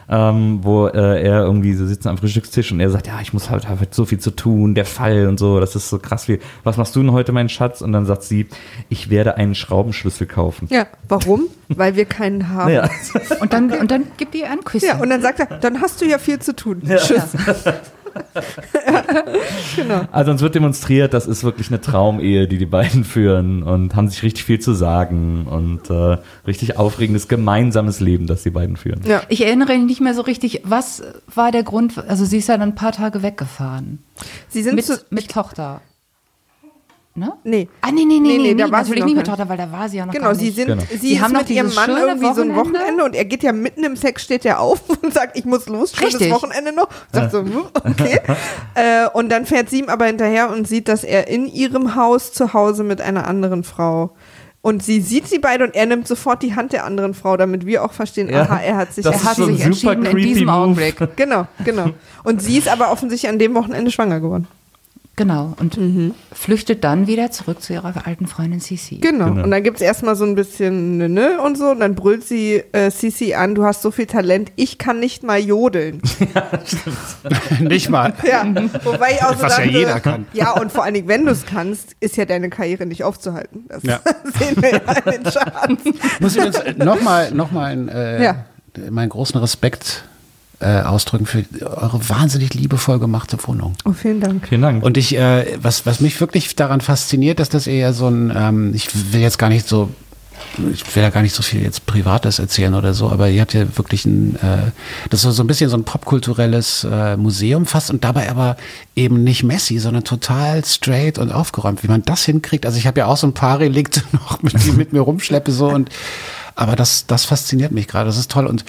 ähm, wo äh, er irgendwie so sitzen am Frühstückstisch und er sagt, ja, ich muss halt, halt so viel zu tun, der Fall und so, das ist so krass wie, was machst du denn heute, mein Schatz? Und dann sagt sie, ich werde einen Schraubenschlüssel kaufen. Ja, warum? Weil wir keinen haben. Ja. Und dann, und dann gibt ihr ein Küsschen. Ja, und dann sagt er, dann hast du ja viel zu tun. Tschüss. genau. Also uns wird demonstriert, das ist wirklich eine Traumehe, die die beiden führen und haben sich richtig viel zu sagen und äh, richtig aufregendes gemeinsames Leben, das die beiden führen. Ja. Ich erinnere mich nicht mehr so richtig, was war der Grund? Also sie ist ja dann ein paar Tage weggefahren. Sie sind Mit, zu, mit Tochter. Ne? nee. Ah, nee, nee, nee, Nee, nee, nee, da war sie natürlich nicht mit Tochter, weil da war sie ja noch Genau, gar sie nicht. sind, Genau. sie, Sie haben noch mit ihrem Mann irgendwie so ein Wochenende. Wochenende und er geht ja mitten im Sex, steht er auf und sagt, ich muss los, schönes Richtig. Wochenende noch. Sagt so, hm, okay. äh, und dann fährt sie ihm aber hinterher und sieht, dass er in ihrem Haus zu Hause mit einer anderen Frau und sie sieht sie beide und er nimmt sofort die Hand der anderen Frau, damit wir auch verstehen, Ja, aha, er hat sich Er hat sich entschieden in diesem Move. Augenblick. Genau, genau. Und sie ist aber offensichtlich an dem Wochenende schwanger geworden. Genau. Und flüchtet dann wieder zurück zu ihrer alten Freundin Cici. Genau. Genau. Und dann gibt es erstmal so ein bisschen ne, ne und so. Und dann brüllt sie äh, Sisi an, du hast so viel Talent, ich kann nicht mal jodeln. Nicht mal. Ja, wobei ich auch so Was ja dachte, jeder kann. Ja, und vor allen Dingen, wenn du es kannst, ist ja deine Karriere nicht aufzuhalten. Das Ja. sehen wir ja in den Charts. Muss übrigens nochmal noch mal äh, Ja. meinen großen Respekt äh, ausdrücken für eure wahnsinnig liebevoll gemachte Wohnung. Oh, vielen Dank. Vielen Dank. Und ich, äh, was, was mich wirklich daran fasziniert, dass das eher so ein, ähm, ich will jetzt gar nicht so, ich will ja gar nicht so viel jetzt Privates erzählen oder so, aber ihr habt ja wirklich ein, äh, das ist so ein bisschen so ein popkulturelles äh, Museum fast und dabei aber eben nicht messy, sondern total straight und aufgeräumt. Wie man das hinkriegt, also ich habe ja auch so ein paar Relikte noch, mit, die mit mir rumschleppe so und, aber das, das fasziniert mich gerade, das ist toll und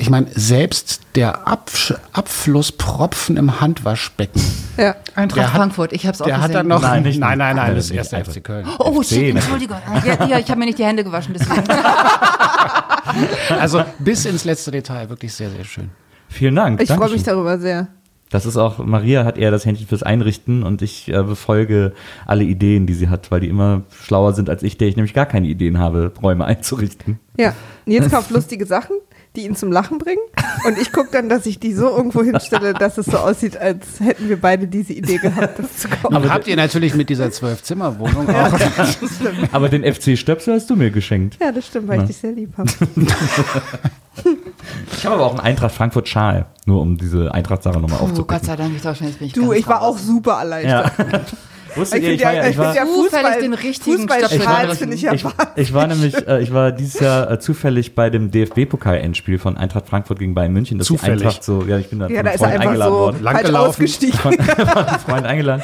ich meine, selbst der Absch Abflusspropfen im Handwaschbecken, Ja. Eintracht Der hat- Frankfurt, ich hab's auch der gesehen. hat dann noch. Nein, nicht nein, nein, nein, Nein, das ist erst. FC Köln. Oh, FC, shit? Entschuldigung. Ja, ja, ich habe mir nicht die Hände gewaschen, deswegen. Also bis ins letzte Detail, wirklich sehr, sehr schön. Vielen Dank. Ich freue mich darüber sehr. Das ist auch, Maria hat eher das Händchen fürs Einrichten und ich äh, befolge alle Ideen, die sie hat, weil die immer schlauer sind als ich, der ich nämlich gar keine Ideen habe, Räume einzurichten. Ja. Nils kauft lustige Sachen, die ihn zum Lachen bringen. Und ich gucke dann, dass ich die so irgendwo hinstelle, dass es so aussieht, als hätten wir beide diese Idee gehabt, das zu kaufen. Aber habt ihr natürlich mit dieser Zwölf-Zimmer-Wohnung auch. Aber den FC Stöpsel hast du mir geschenkt. Ja, das stimmt, weil ich dich sehr lieb habe. Ich habe aber auch einen Eintracht Frankfurt Schal, nur um diese Eintracht-Sache nochmal Oh, Gott aufzupacken. sei Dank, ich dachte schon, jetzt bin ich Du, ganz ich war auch raus. super erleichtert. Ja. Wusstet Ich ihr, ich war ja, ich war, ja Zufällig Fußball, den richtigen finde ich ja ich, ich war nämlich, äh, ich war dieses Jahr äh, zufällig bei dem DFB-Pokal-Endspiel von Eintracht Frankfurt gegen Bayern München. Das Zufällig. Eintracht so, ja, ich bin da Ja, von da ist Freund eingeladen so worden. Lang falsch gelaufen. ausgestiegen. von einem Freund eingeladen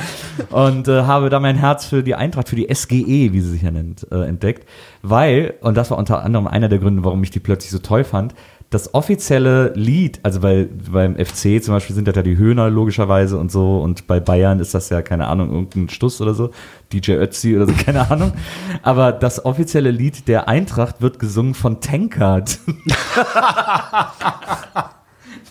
und äh, habe da mein Herz für die Eintracht, für die SGE, wie sie sich ja nennt, äh, entdeckt, weil, und das war unter anderem einer der Gründe, warum ich die plötzlich so toll fand, das offizielle Lied, also bei, beim FC zum Beispiel sind das ja die Höhner logischerweise und so und bei Bayern ist das ja, keine Ahnung, irgendein Stuss oder so, DJ Ötzi oder so, keine Ahnung, aber das offizielle Lied der Eintracht wird gesungen von Tankard.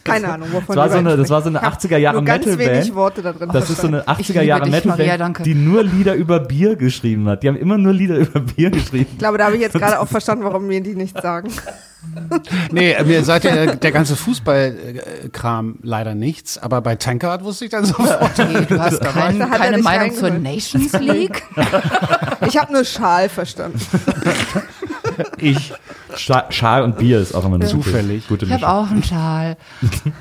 Keine Ahnung, wovon Das war so eine, da das war so eine sprichst. 80er Jahre Metal wenig Band. Worte da drin. Das ist so eine Ich 80er Jahre Metal Maria, Band, danke. die nur Lieder über Bier geschrieben hat. Die haben immer nur Lieder über Bier geschrieben. Ich glaube, da habe ich jetzt gerade auch verstanden, warum mir die nichts sagen. Nee, mir sagt der, der ganze Fußballkram leider nichts, aber bei Tankard wusste ich dann sofort. Nee, du hast kein, Da hat keine Meinung zur. Nations League. Ich habe nur Schal verstanden. Ich. Scha Schal und Bier ist auch immer eine Zufällig. Gute, gute Ich habe auch einen Schal.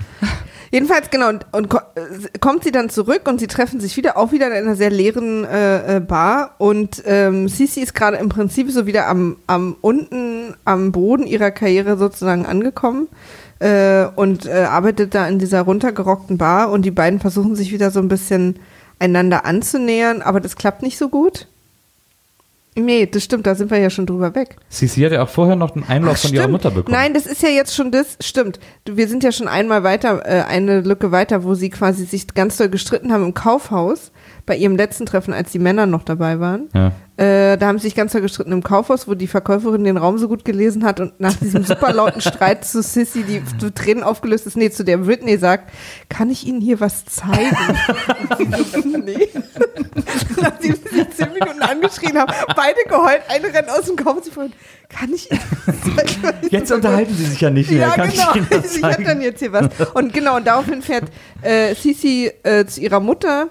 Jedenfalls, genau, und, und ko äh, kommt sie dann zurück und sie treffen sich wieder, auch wieder in einer sehr leeren äh, äh, Bar. Und ähm, Sisi ist gerade im Prinzip so wieder am, am unten, am Boden ihrer Karriere sozusagen angekommen äh, und äh, arbeitet da in dieser runtergerockten Bar und die beiden versuchen sich wieder so ein bisschen einander anzunähern, aber das klappt nicht so gut. Nee, das stimmt, da sind wir ja schon drüber weg. Sie, hat ja auch vorher noch einen Einlauf Ach, von ihrer. Mutter bekommen. Nein, das ist ja jetzt schon das, stimmt. Wir sind ja schon einmal weiter, äh, eine Lücke weiter, wo sie quasi sich ganz doll gestritten haben im Kaufhaus, bei ihrem letzten Treffen, als die Männer noch dabei waren. Ja. Äh, da haben sie sich ganz doll gestritten im Kaufhaus, wo die Verkäuferin den Raum so gut gelesen hat und nach diesem super lauten Streit zu Sissy, die zu Tränen aufgelöst ist, nee, zu der Britney sagt, kann ich Ihnen hier was zeigen? Und nee. Nachdem sie sich zehn Minuten angeschrien haben, beide geheult, eine rennt aus dem Kaufhaus, sie fragt, kann ich Ihnen was zeigen? Jetzt unterhalten sie sich ja nicht mehr. Ja, Kann genau. ich Ich habe dann jetzt hier was. Und genau, und daraufhin fährt äh, Sisi äh, zu ihrer Mutter,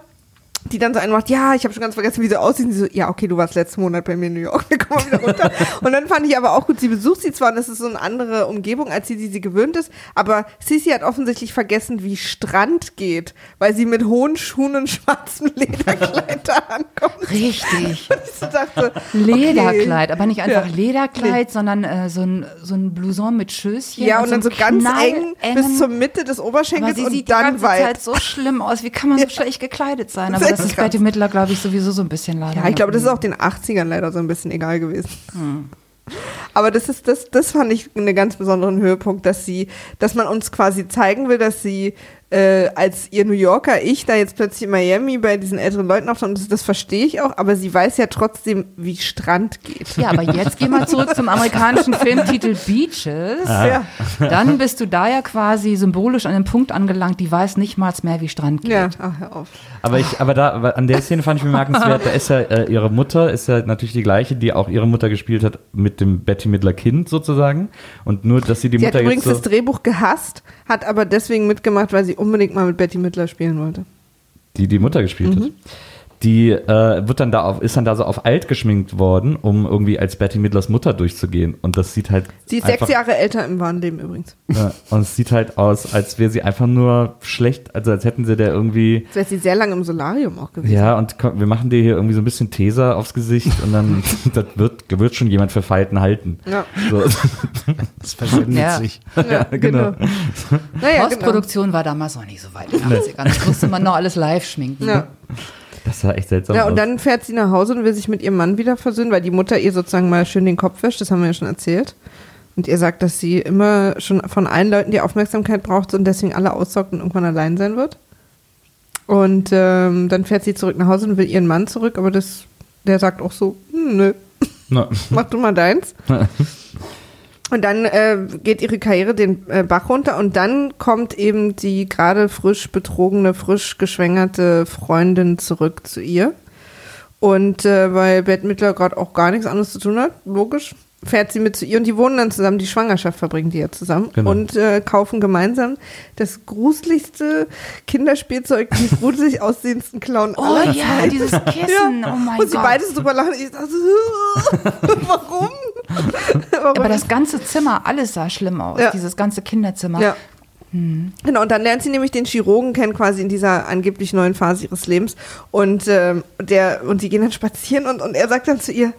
die dann so einen macht, ja, ich habe schon ganz vergessen, wie sie aussieht. Und sie so, ja, okay, du warst letzten Monat bei mir in New York, wir kommen mal wieder runter. und dann fand ich aber auch gut, sie besucht sie zwar, und das ist so eine andere Umgebung, als sie, die sie gewöhnt ist, aber Sisi hat offensichtlich vergessen, wie Strand geht, weil sie mit hohen Schuhen und schwarzem Lederkleid da ankommt. Richtig. Und ich so dachte, Lederkleid, aber nicht einfach Ja. Lederkleid, sondern äh, so, ein, so ein Blouson mit Schößchen. Ja, und dann so einem ganz eng bis zur Mitte des Aber Oberschenkels sie und sieht die dann ganze weit. Zeit so schlimm aus. Wie kann man so schlecht gekleidet sein? Aber Das ist krass. Betty Midler, glaube ich, sowieso so ein bisschen leider. Ja, ich glaube, das ist auch den 80ern leider so ein bisschen egal gewesen. Hm. Aber das ist, das, das fand ich einen ganz besonderen Höhepunkt, dass sie, dass man uns quasi zeigen will, dass sie äh, als ihr New Yorker Ich da jetzt plötzlich in Miami bei diesen älteren Leuten auftaucht, das, das verstehe ich auch, aber sie weiß ja trotzdem, wie Strand geht. Ja, aber jetzt geh mal zurück zum amerikanischen Filmtitel Beaches. Ja, Dann bist du da ja quasi symbolisch an dem Punkt angelangt, die weiß nicht mal mehr, wie Strand geht. ja. Ach, hör auf. Aber ich, aber da, an der Szene fand ich bemerkenswert, da ist ja äh, ihre Mutter, ist ja natürlich die gleiche, die auch ihre Mutter gespielt hat mit dem Betty Midler Kind sozusagen. Und nur, dass sie die Sie hat Mutter übrigens jetzt das so, Drehbuch gehasst, hat aber deswegen mitgemacht, weil sie unbedingt mal mit Betty Midler spielen wollte. die die Mutter gespielt Mhm. hat. Die äh, wird dann da auf, ist dann da so auf alt geschminkt worden, um irgendwie als Betty Midlers Mutter durchzugehen. Und das sieht halt Sie ist einfach, sechs Jahre älter im wahren Leben übrigens. Ja, und es sieht halt aus, als wäre sie einfach nur schlecht, also als hätten sie der irgendwie Jetzt wäre sie sehr lange im Solarium auch gewesen. Ja, und komm, wir machen dir hier irgendwie so ein bisschen Teser aufs Gesicht und dann das wird, wird schon jemand für Falten halten. Ja. So. Das verschwindet Ja. sich. Ja, genau. Naja, genau. Postproduktion war damals noch nicht so weit in den 80ern. Das musste man noch alles live schminken. Ja. Das sah echt seltsam Ja, aus. und dann fährt sie nach Hause und will sich mit ihrem Mann wieder versöhnen, weil die Mutter ihr sozusagen mal schön den Kopf wäscht, das haben wir ja schon erzählt. Und ihr sagt, dass sie immer schon von allen Leuten die Aufmerksamkeit braucht und deswegen alle aussaugt und irgendwann allein sein wird. Und ähm, dann fährt sie zurück nach Hause und will ihren Mann zurück, aber das, der sagt auch so, hm, nö, Na, mach du mal deins. Und dann äh, geht ihre Karriere den äh, Bach runter und dann kommt eben die gerade frisch betrogene, frisch geschwängerte Freundin zurück zu ihr. Und äh, weil Bette Midler gerade auch gar nichts anderes zu tun hat, logisch, fährt sie mit zu ihr und die wohnen dann zusammen, die Schwangerschaft verbringen die ja zusammen Genau. und äh, kaufen gemeinsam das gruseligste Kinderspielzeug, den gruselig aussehendsten Clown Oh aller ja, Zeiten. dieses Kissen. Ja. Oh mein und sie Gott. beide so drüber lachen. Ich dachte, warum? Aber das ganze Zimmer, alles sah schlimm aus. Ja. Dieses ganze Kinderzimmer. Ja. Genau, und dann lernt sie nämlich den Chirurgen kennen, quasi in dieser angeblich neuen Phase ihres Lebens. Und, ähm, der, und die gehen dann spazieren und, und er sagt dann zu ihr,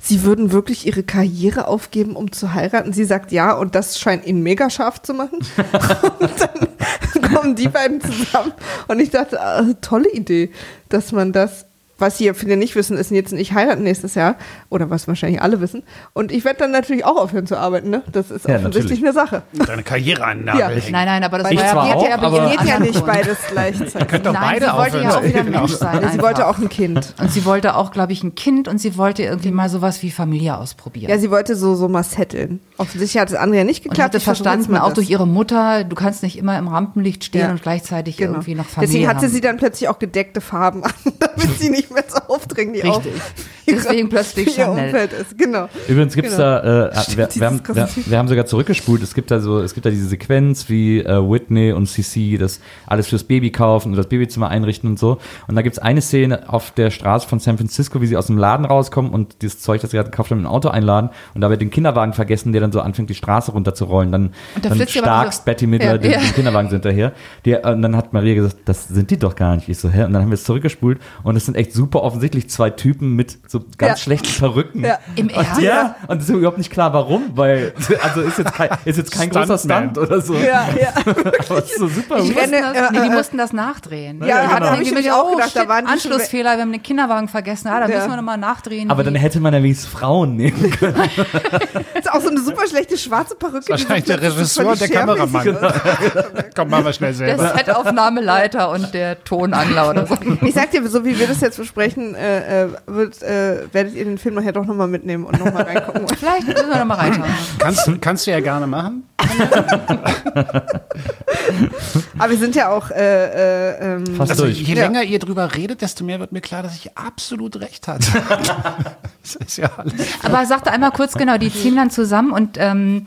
sie würden wirklich ihre Karriere aufgeben, um zu heiraten. Sie sagt ja, und das scheint ihn mega scharf zu machen. und dann kommen die beiden zusammen. Und ich dachte, ah, tolle Idee, dass man das. Was hier viele nicht wissen, ist jetzt nicht heiraten nächstes Jahr. Oder was wahrscheinlich alle wissen. Und ich werde dann natürlich auch aufhören zu arbeiten, ne? Das ist Ja, offensichtlich natürlich. eine Sache. Deine Karriere an Ja. Nein, nein, aber das Ich war ja die auch, ja aber- geht ja nicht beides gleichzeitig. Könnt doch Nein, beide sie wollte ja auch wieder Genau. Mensch sein. Sie wollte einfach. auch ein Kind. Und sie wollte auch, glaube ich, ein Kind und sie wollte irgendwie mal sowas wie Familie ausprobieren. Ja, sie wollte so, so mal setteln. Offensichtlich hat das andere ja nicht und geklappt. hatte Ich verstanden, auch das. durch ihre Mutter, du kannst nicht immer im Rampenlicht stehen Ja. und gleichzeitig Genau. irgendwie noch Familie Deswegen hatte haben. sie dann plötzlich auch gedeckte Farben an, damit sie nicht mehr so aufdringlich auf. Richtig. Deswegen plötzlich für ihr Chanel. Umfeld ist. Genau. Übrigens gibt's Genau. da, äh, wir, wir, haben, Dieses wir, wir haben sogar zurückgespult. Es gibt da so, es gibt da diese Sequenz, wie äh, Whitney und CC das alles fürs Baby kaufen und das Babyzimmer einrichten und so. Und da gibt's eine Szene auf der Straße von San Francisco, wie sie aus dem Laden rauskommen und dieses Zeug, das sie gerade gekauft haben, in ein Auto einladen und dabei den Kinderwagen vergessen, der dann so anfängt, die Straße runterzurollen. Dann, Und da dann starkst so- Betty Midler Ja. den, Ja. den Kinderwagen hinterher. Die, äh, und dann hat Maria gesagt, das sind die doch gar nicht. Ich so, hä? Und dann haben wir es zurückgespult und es sind echt super offensichtlich zwei Typen mit so ganz Ja. schlechten Perücken. Ja. Im Und, Ernst? ja, und es ist überhaupt nicht klar, warum, weil, also ist jetzt kein, ist jetzt kein großer. Stunt oder so. Ja, ja. Aber es ist so super. Ich renne- mussten, das, äh, nee, die äh, mussten das nachdrehen. Ja, Die ja, hatten da hab irgendwie ich nämlich mit, auch oh, gedacht, da shit, waren die schon Anschlussfehler, wir haben den Kinderwagen vergessen. Ah, da Ja. müssen wir nochmal nachdrehen. Aber dann hätte man ja wenigstens Frauen nehmen können. Das ist auch so eine super schlechte schwarze Perücke. die Wahrscheinlich der Regisseur und der Kameramann. schärfmäßig Komm, machen wir schnell der selber. Setaufnahmeleiter und der Tonangler oder so. Ich sag dir, so wie wir das jetzt besprechen, äh, äh, wird, äh, werdet ihr den Film nachher doch nochmal mitnehmen und nochmal reingucken. Vielleicht müssen wir nochmal reinschauen. Kannst, kannst du ja gerne machen. Aber wir sind ja auch äh, äh, ähm, Fast Also durch. je Ja. länger ihr drüber redet, desto mehr wird mir klar, dass ich absolut recht hatte. das ist ja alles. Aber sagte einmal kurz genau, die ziehen dann zusammen und ähm,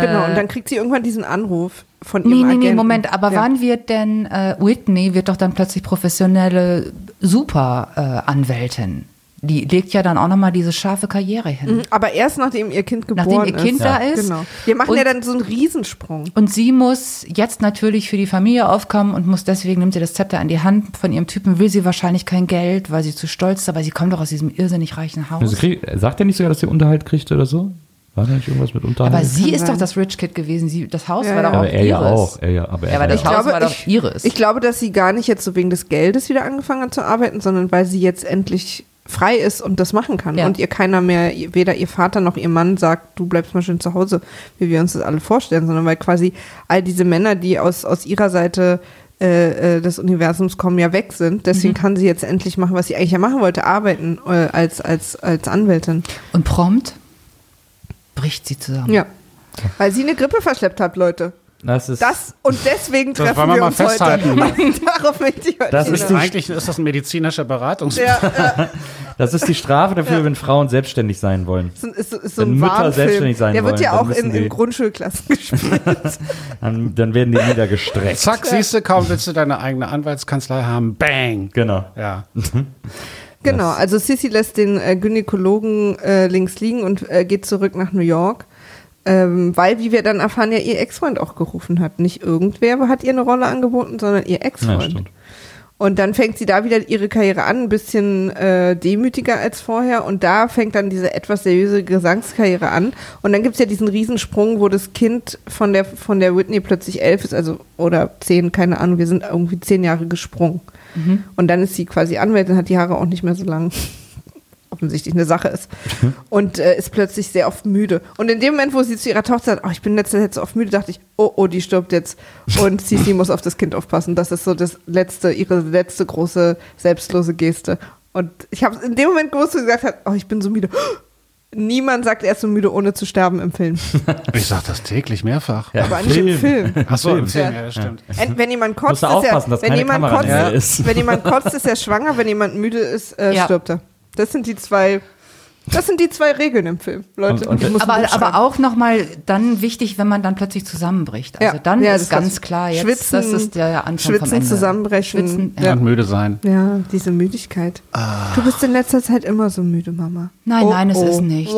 Genau, und dann kriegt sie irgendwann diesen Anruf von ihrem Nee, nee, Agenten. nee, Moment, aber ja. wann wird denn äh, Whitney wird doch dann plötzlich professionelle Super-Anwältin? Äh, die legt ja dann auch nochmal diese scharfe Karriere hin. Mhm, Aber erst nachdem ihr Kind geboren Nachdem ihr ist. Kind da ist. Genau. Wir machen Und- ja dann so einen Riesensprung. Und sie muss jetzt natürlich für die Familie aufkommen und muss deswegen, nimmt sie das Zepter in die Hand von ihrem Typen, will sie wahrscheinlich kein Geld, weil sie zu stolz ist, aber sie kommt doch aus diesem irrsinnig reichen Haus. Also krieg, sagt er nicht sogar, dass sie Unterhalt kriegte oder so? War da nicht irgendwas mit Unterhalt? aber sie kann ist sein. doch das Rich Kid gewesen. Sie, das Haus Ja, war doch ja. auch aber er ja ihres. auch. Er ja, aber er Ja, aber war das. Haus war doch ich, ihres. ich glaube, dass sie gar nicht jetzt so wegen des Geldes wieder angefangen hat zu arbeiten, sondern weil sie jetzt endlich frei ist und das machen kann. Ja. Und ihr keiner mehr, weder ihr Vater noch ihr Mann sagt, du bleibst mal schön zu Hause, wie wir uns das alle vorstellen, sondern weil quasi all diese Männer, die aus, aus ihrer Seite äh, äh, des Universums kommen, ja weg sind. Deswegen kann sie jetzt endlich machen, was sie eigentlich ja machen wollte, arbeiten äh, als, als, als Anwältin. Und prompt bricht sie zusammen. Ja. Weil sie eine Grippe verschleppt hat, Leute. Das ist, Das und deswegen treffen wollen wir wir mal uns festhalten. heute. Darauf möchte ich heute Das ist die- Eigentlich ist das ein medizinischer Beratungs... ja, ja. das ist die Strafe dafür, wenn Frauen selbstständig sein wollen. Ist, ist, ist so Wenn ein Mütter Warnfilm. selbstständig sein Der wird wollen, ja auch in, in Grundschulklassen gespielt. Dann, dann werden die niedergestreckt. Zack, siehst du, kaum willst du deine eigene Anwaltskanzlei haben. Bang. Genau. Ja. Genau, also Sissy lässt den äh, Gynäkologen äh, links liegen und äh, geht zurück nach New York. Ähm, weil, wie wir dann erfahren, ja ihr Ex-Freund auch gerufen hat. Nicht irgendwer hat ihr eine Rolle angeboten, sondern ihr Ja, Ex-Freund. stimmt. Und dann fängt sie da wieder ihre Karriere an, ein bisschen äh, demütiger als vorher. Und da fängt dann diese etwas seriöse Gesangskarriere an. Und dann gibt's ja diesen Riesensprung, wo das Kind von der, von der Whitney plötzlich elf ist, also oder zehn, keine Ahnung, wir sind irgendwie zehn Jahre gesprungen. Und dann ist sie quasi Anwältin, hat die Haare auch nicht mehr so lang. Offensichtlich eine Sache ist. Und äh, ist plötzlich sehr oft müde. Und in dem Moment, wo sie zu ihrer Tochter sagt, oh, ich bin letzte Zeit so oft müde, dachte ich, oh, oh, die stirbt jetzt. Und Sisi muss auf das Kind aufpassen. Das ist so das letzte, ihre letzte große selbstlose Geste. Und ich habe in dem Moment gewusst, wo sie gesagt hat, oh, ich bin so müde. Niemand sagt, er ist so müde, ohne zu sterben im Film. Ich sag das täglich mehrfach. Ja, Aber nicht im Film. Ach so, im Film. Ja, das stimmt. Wenn jemand kotzt, ist er, wenn jemand kotzt, ist. wenn jemand kotzt, ist er schwanger. Wenn jemand müde ist, äh, Ja. stirbt er. Das sind die zwei, das sind die zwei Regeln im Film, Leute. Und- und- Aber, aber auch nochmal dann wichtig, wenn man dann plötzlich zusammenbricht. Also Ja. dann Ja, ist ganz klar, jetzt, Schwitzen, das ist der Anfang vom Schwitzen, Ende. zusammenbrechen. Schwitzen, ja. Und müde sein. ja, diese Müdigkeit. Du bist in letzter Zeit immer so müde, Mama. Nein, Oh, nein, es oh. ist nichts. Ich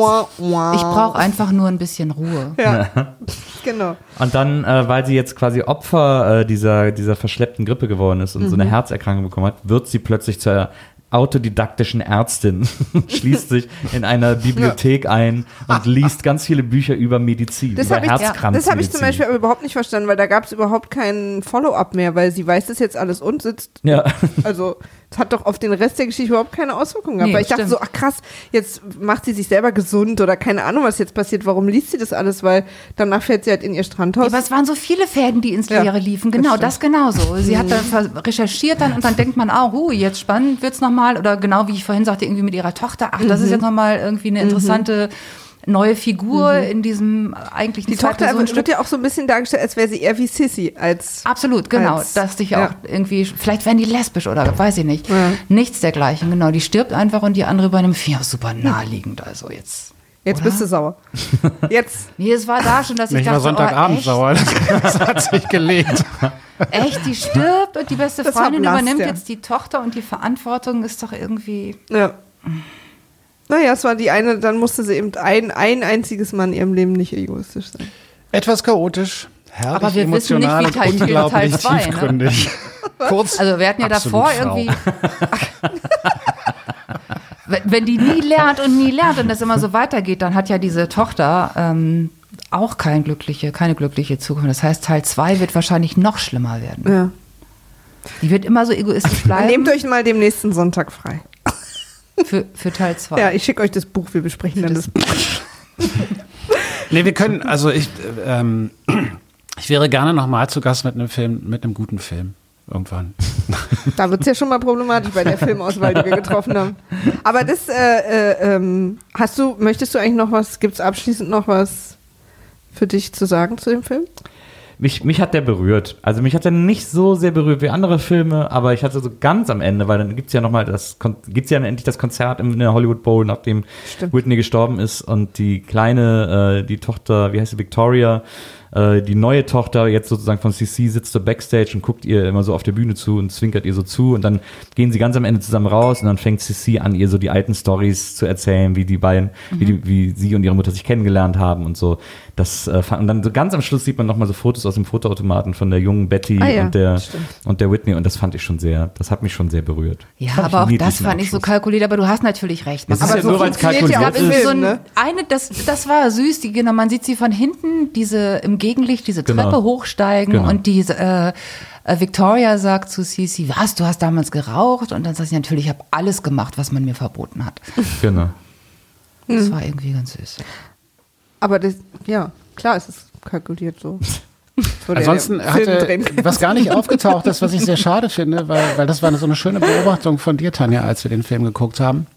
brauche einfach nur ein bisschen Ruhe. Ja, genau. Und dann, äh, weil sie jetzt quasi Opfer äh, dieser, dieser verschleppten Grippe geworden ist und so eine Herzerkrankung bekommen hat, wird sie plötzlich zur autodidaktischen Ärztin, schließt sich in einer Bibliothek ein und liest ganz viele Bücher über Medizin, Das über habe ich, Herzkrampf. das hab ich zum Beispiel aber überhaupt nicht verstanden, weil da gab es überhaupt keinen Follow-up mehr, weil sie weiß das jetzt alles und sitzt. Ja. Also, es hat doch auf den Rest der Geschichte überhaupt keine Auswirkungen gehabt. Nee, weil ich dachte stimmt. so, ach krass, jetzt macht sie sich selber gesund oder keine Ahnung, was jetzt passiert. Warum liest sie das alles? Weil danach fährt sie halt in ihr Strandhaus. Aber es waren so viele Fäden, die ins Ja, Leere liefen. das Genau, stimmt. das, genauso. Sie hat dann recherchiert dann und dann denkt man auch, hu, jetzt spannend wird's nochmal. Oder genau wie ich vorhin sagte, irgendwie mit ihrer Tochter. Ach, das ist jetzt nochmal irgendwie eine interessante neue Figur in diesem eigentlich Die Tochter wird, wird ja auch so ein bisschen dargestellt, als wäre sie eher wie Sissy als Absolut, genau. als- dass sich ja. auch irgendwie, vielleicht werden die lesbisch oder weiß ich nicht. Ja. Nichts dergleichen, genau. Die stirbt einfach und die andere übernimmt. Ja, super naheliegend. Also jetzt. Jetzt Oder? bist du sauer. Jetzt. Nee, es war da schon, dass ich Ich war dachte, Sonntagabend oh, echt, sauer. Das hat sich gelegt. Echt, die stirbt und die beste Das Freundin übernimmt ja. jetzt die Tochter und die Verantwortung ist doch irgendwie. Ja. Naja, es war die eine, dann musste sie eben ein, ein einziges Mal in ihrem Leben nicht egoistisch sein. Etwas chaotisch, herrlich Aber wir wissen nicht, emotional wie Teil- und unglaublich Teil zwei, ne? tiefgründig. Kurz, Also wir hatten ja davor Frau. irgendwie. wenn, wenn die nie lernt und nie lernt und das immer so weitergeht, dann hat ja diese Tochter ähm, auch kein glückliche, keine glückliche Zukunft. Das heißt, Teil 2 wird wahrscheinlich noch schlimmer werden. Ja. Die wird immer so egoistisch bleiben nehmt euch mal dem nächsten Sonntag frei. Für, für Teil 2. Ja, ich schicke euch das Buch, wir besprechen dann das Buch. Nee, wir können, also ich, äh, ähm, ich wäre gerne nochmal zu Gast mit einem Film, mit einem guten Film. Irgendwann. Da wird es ja schon mal problematisch bei der Filmauswahl, die wir getroffen haben. Aber das, äh, äh, ähm, hast du, möchtest du eigentlich noch was, gibt es abschließend noch was für dich zu sagen zu dem Film? Mich, mich hat der berührt. Also mich hat er nicht so sehr berührt wie andere Filme, aber ich hatte so ganz am Ende, weil dann gibt's ja nochmal das, gibt's ja endlich das Konzert in der Hollywood Bowl, nachdem Stimmt. Whitney gestorben ist und die kleine, äh, die Tochter, wie heißt sie, Victoria, äh, die neue Tochter jetzt sozusagen von CC sitzt so backstage und guckt ihr immer so auf der Bühne zu und zwinkert ihr so zu und dann gehen sie ganz am Ende zusammen raus und dann fängt CC an, ihr so die alten Stories zu erzählen, wie die beiden, wie, die, wie sie und ihre Mutter sich kennengelernt haben und so. Das äh, fand- und dann so ganz am Schluss sieht man nochmal so Fotos aus dem Fotoautomaten von der jungen Betty Ah ja, und der stimmt. und der Whitney und das fand ich schon sehr, das hat mich schon sehr berührt. Ja, aber auch das fand ich so kalkuliert, aber du hast natürlich recht. Das ist Aber ja so nur, weil es funktioniert ja kalkuliert auch ist. So ein, ne? eine, das, das war süß, die, genau, man sieht sie von hinten, diese im Gegenlicht, diese Genau. Treppe hochsteigen Genau. und diese äh, äh, Victoria sagt zu Cici, was, du hast damals geraucht? Und dann sagt sie natürlich, ich habe alles gemacht, was man mir verboten hat. Genau. Das war irgendwie ganz süß. Aber das, ja, klar, es ist kalkuliert so. So Ansonsten hatte, was gar nicht aufgetaucht ist, was ich sehr schade finde, weil, weil das war so eine schöne Beobachtung von dir, Tanja, als wir den Film geguckt haben.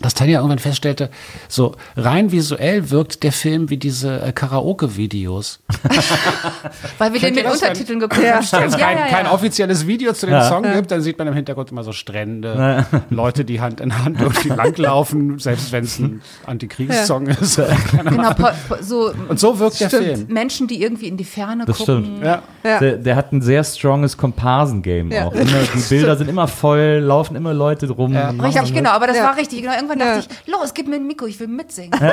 Dass Tanja irgendwann feststellte, so rein visuell wirkt der Film wie diese äh, Karaoke-Videos. Weil wir den mit Untertiteln geguckt Ja. haben. Wenn es Stimmt, kein, ja, ja, kein offizielles Video zu dem Ja. Song gibt, dann sieht man im Hintergrund immer so Strände, Leute, die Hand in Hand irgendwie langlaufen, selbst wenn es ein Antikriegssong ist. Genau, po, po, so Und so wirkt der Stimmt. Film. Menschen, die irgendwie in die Ferne Das gucken. stimmt. Ja. Ja. Der, der hat ein sehr stronges Komparsen-Game Ja. auch. Immer, die Bilder sind immer voll, laufen immer Leute drum. Ja. die Richtig, genau, aber das Ja. war richtig. Genau, irgendwann Ja. dachte ich, los, gib mir ein Mikro, ich will mitsingen.